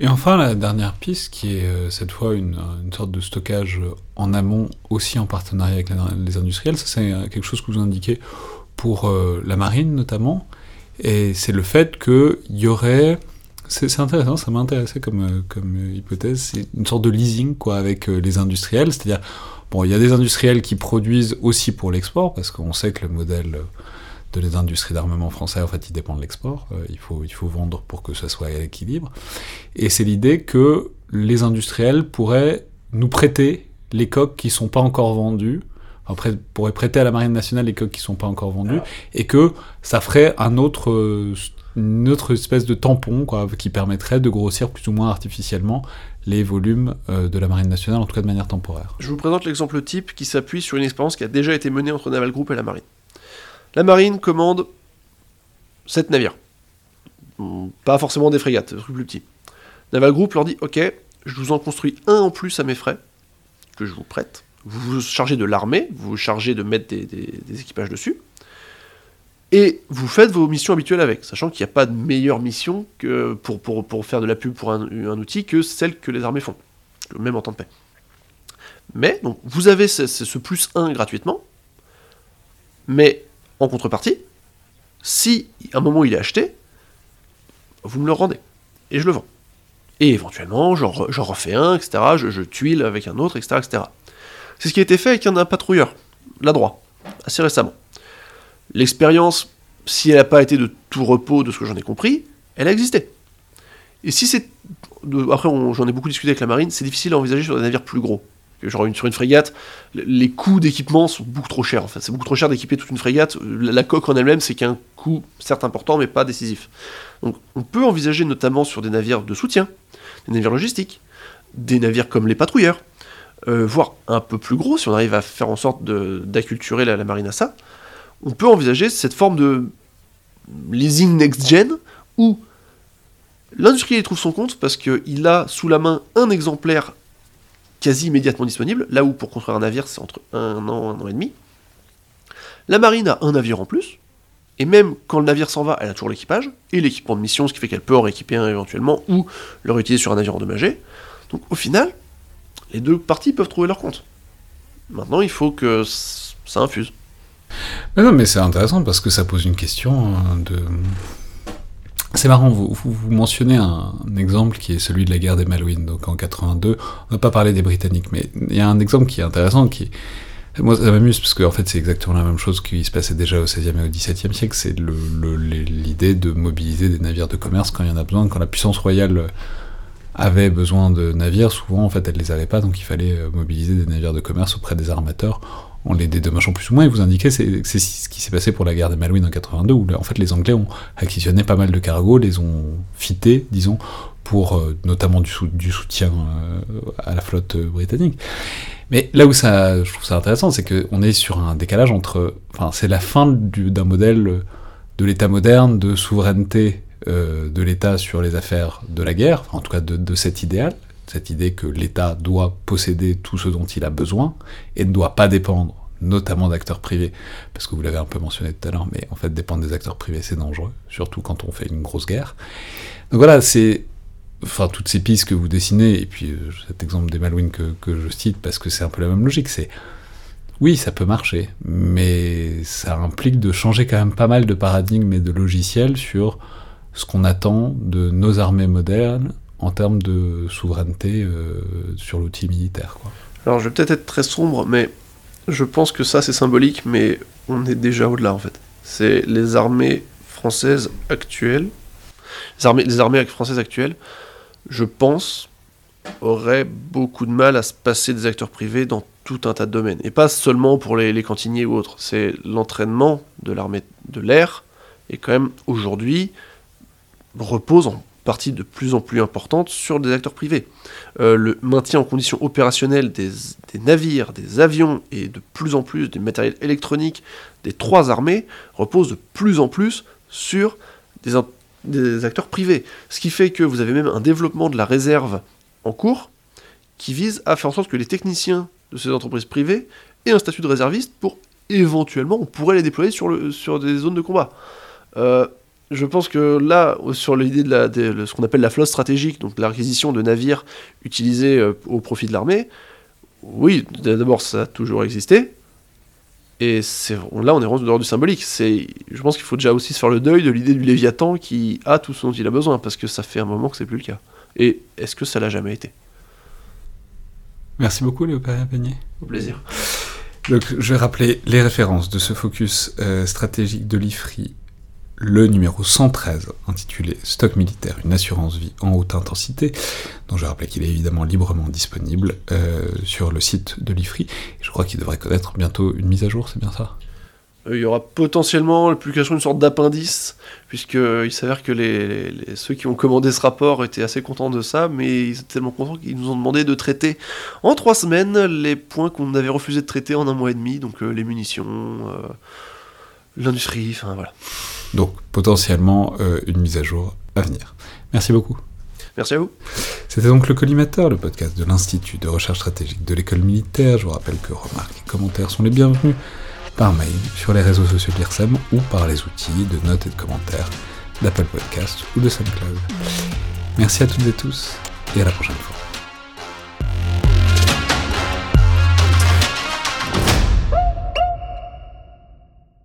Et enfin, la dernière piste, qui est euh, cette fois une, sorte de stockage en amont, aussi en partenariat avec les industriels, ça c'est euh, quelque chose que vous indiquez pour euh, la marine notamment, et c'est le fait qu'il y aurait... C'est intéressant, ça m'a intéressé comme, euh, comme euh, hypothèse, c'est une sorte de leasing quoi, avec euh, les industriels, c'est-à-dire, bon, il y a des industriels qui produisent aussi pour l'export, parce qu'on sait que le modèle... de les industries d'armement français, en fait, il dépend de l'export. Il, faut, il faut vendre pour que ça soit à l'équilibre. Et c'est l'idée que les industriels pourraient nous prêter les coques qui sont pas encore vendues, enfin, prêt- pourraient prêter à la Marine nationale les coques qui sont pas encore vendues, et que ça ferait un autre, une autre espèce de tampon quoi, qui permettrait de grossir plus ou moins artificiellement les volumes euh, de la Marine nationale, en tout cas de manière temporaire. Je vous présente l'exemple type qui s'appuie sur une expérience qui a déjà été menée entre Naval Group et la Marine. La Marine commande 7 navires. Pas forcément des frégates, des trucs plus petits. Naval Group leur dit Ok, je vous en construis un en plus à mes frais, que je vous prête. Vous vous chargez de l'armée, vous vous chargez de mettre des équipages dessus. Et vous faites vos missions habituelles avec, sachant qu'il n'y a pas de meilleure mission que pour, faire de la pub pour un, un outil que celle que les armées font, même en temps de paix. Mais, donc, vous avez ce, plus 1 gratuitement, mais en contrepartie, Si à un moment il est acheté, vous me le rendez. Et je le vends. Et éventuellement, j'en re- j'en refais un, etc. Je, tuile avec un autre, etc. etc. C'est ce qui a été fait avec un patrouilleur, là droit, assez récemment. L'expérience, si elle n'a pas été de tout repos, de ce que j'en ai compris, elle a existé. Et si c'est. Après, j'en ai beaucoup discuté avec la marine, c'est difficile à envisager sur des navires plus gros. Genre une, sur une frégate, les coûts d'équipement sont beaucoup trop chers en fait. C'est beaucoup trop cher d'équiper toute une frégate. La, coque en elle-même, c'est qu'un coût certes important, mais pas décisif. Donc on peut envisager notamment sur des navires de soutien, des navires logistiques, des navires comme les patrouilleurs, euh, voire un peu plus gros, si on arrive à faire en sorte d'acculturer la marine à ça, on peut envisager cette forme de leasing next-gen où l'industriel y trouve son compte parce qu'il a sous la main un exemplaire quasi immédiatement disponible, là où pour construire un navire c'est entre un an, un an et demi. La marine a un navire en plus, et même quand le navire s'en va, elle a toujours l'équipage, et l'équipement de mission, ce qui fait qu'elle peut en rééquiper un éventuellement, ou le réutiliser sur un navire endommagé. Donc au final, les deux parties peuvent trouver leur compte. Maintenant, il faut que ça infuse. Mais non, mais c'est intéressant parce que ça pose une question euh, de. C'est marrant, vous, mentionnez un, exemple qui est celui de la guerre des Malouines, donc en 82. On n'a pas parlé des Britanniques, mais il y a un exemple qui est intéressant, qui moi ça m'amuse parce qu'en fait c'est exactement la même chose qui se passait déjà au XVIe et au XVIIe siècle, c'est l'idée de mobiliser des navires de commerce quand il y en a besoin, quand la puissance royale avait besoin de navires, souvent en fait elle les avait pas, donc il fallait euh, mobiliser des navires de commerce auprès des armateurs en les dédommageant plus ou moins, et vous indiquez c'est ce qui s'est passé pour la guerre des Malouines en 82, où en fait les Anglais ont acquisitionné pas mal de cargos, les ont fités, disons, pour euh, notamment du, sou- du soutien euh, à la flotte euh, britannique. Mais là où ça, je trouve ça intéressant, c'est qu'on est sur un décalage entre, enfin c'est la fin du- d'un modèle de l'État moderne, de souveraineté de l'État sur les affaires de la guerre, en tout cas de, de cet idéal, cette idée que l'État doit posséder tout ce dont il a besoin et ne doit pas dépendre notamment d'acteurs privés, parce que vous l'avez un peu mentionné tout à l'heure, mais en fait dépendre des acteurs privés c'est dangereux, surtout quand on fait une grosse guerre. Donc voilà, c'est enfin toutes ces pistes que vous dessinez, et puis euh, cet exemple des Malouines que, que je cite, parce que c'est un peu la même logique, c'est oui, ça peut marcher, mais ça implique de changer quand même pas mal de paradigmes et de logiciels sur ce qu'on attend de nos armées modernes en termes de souveraineté euh, sur l'outil militaire. Alors je vais peut-être être très sombre, mais je pense que ça c'est symbolique, mais on est déjà au-delà en fait. C'est les armées françaises actuelles, les armées, françaises actuelles, je pense, auraient beaucoup de mal à se passer des acteurs privés dans tout un tas de domaines. Et pas seulement pour les cantiniers ou autres. C'est l'entraînement de l'armée de l'air, et quand même aujourd'hui repose en partie de plus en plus importante sur des acteurs privés. Euh, le maintien en condition opérationnelle des, navires, des avions et de plus en plus des matériels électroniques des trois armées repose de plus en plus sur des, acteurs privés. Ce qui fait que vous avez même un développement de la réserve en cours qui vise à faire en sorte que les techniciens de ces entreprises privées aient un statut de réserviste pour éventuellement, on pourrait les déployer sur, sur des zones de combat. Euh, je pense que là, sur l'idée de, la, de- de ce qu'on appelle la flotte stratégique, donc l'acquisition de navires utilisés euh, au profit de l'armée, oui, d'abord ça a toujours existé. Et là, on est rendu dehors du symbolique. C'est, je pense qu'il faut déjà aussi se faire le deuil de l'idée du Léviathan qui a tout ce dont il a besoin, parce que ça fait un moment que c'est plus le cas. Et est-ce que ça l'a jamais été? Merci beaucoup Léopard Peigné. Au plaisir. Donc, je vais rappeler les références de ce focus euh, stratégique de l'IFRI, le numéro 113, intitulé Stock militaire, une assurance vie en haute intensité, dont je rappelle qu'il est évidemment librement disponible euh, sur le site de l'IFRI. Je crois qu'il devrait connaître bientôt une mise à jour, c'est bien ça? Euh, Il y aura potentiellement la publication d'une sorte d'appendice, puisqu'il s'avère que ceux qui ont commandé ce rapport étaient assez contents de ça, mais ils étaient tellement contents qu'ils nous ont demandé de traiter en trois semaines les points qu'on avait refusé de traiter en un mois et demi, donc euh, les munitions, euh, l'industrie, enfin voilà. Donc, potentiellement, euh, une mise à jour à venir. Merci beaucoup. Merci à vous. C'était donc le Collimateur, le podcast de l'Institut de recherche stratégique de l'école militaire. Je vous rappelle que remarques et commentaires sont les bienvenus par mail sur les réseaux sociaux de l'IRSEM ou par les outils de notes et de commentaires d'Apple Podcast ou de SoundCloud. Merci à toutes et tous et à la prochaine fois.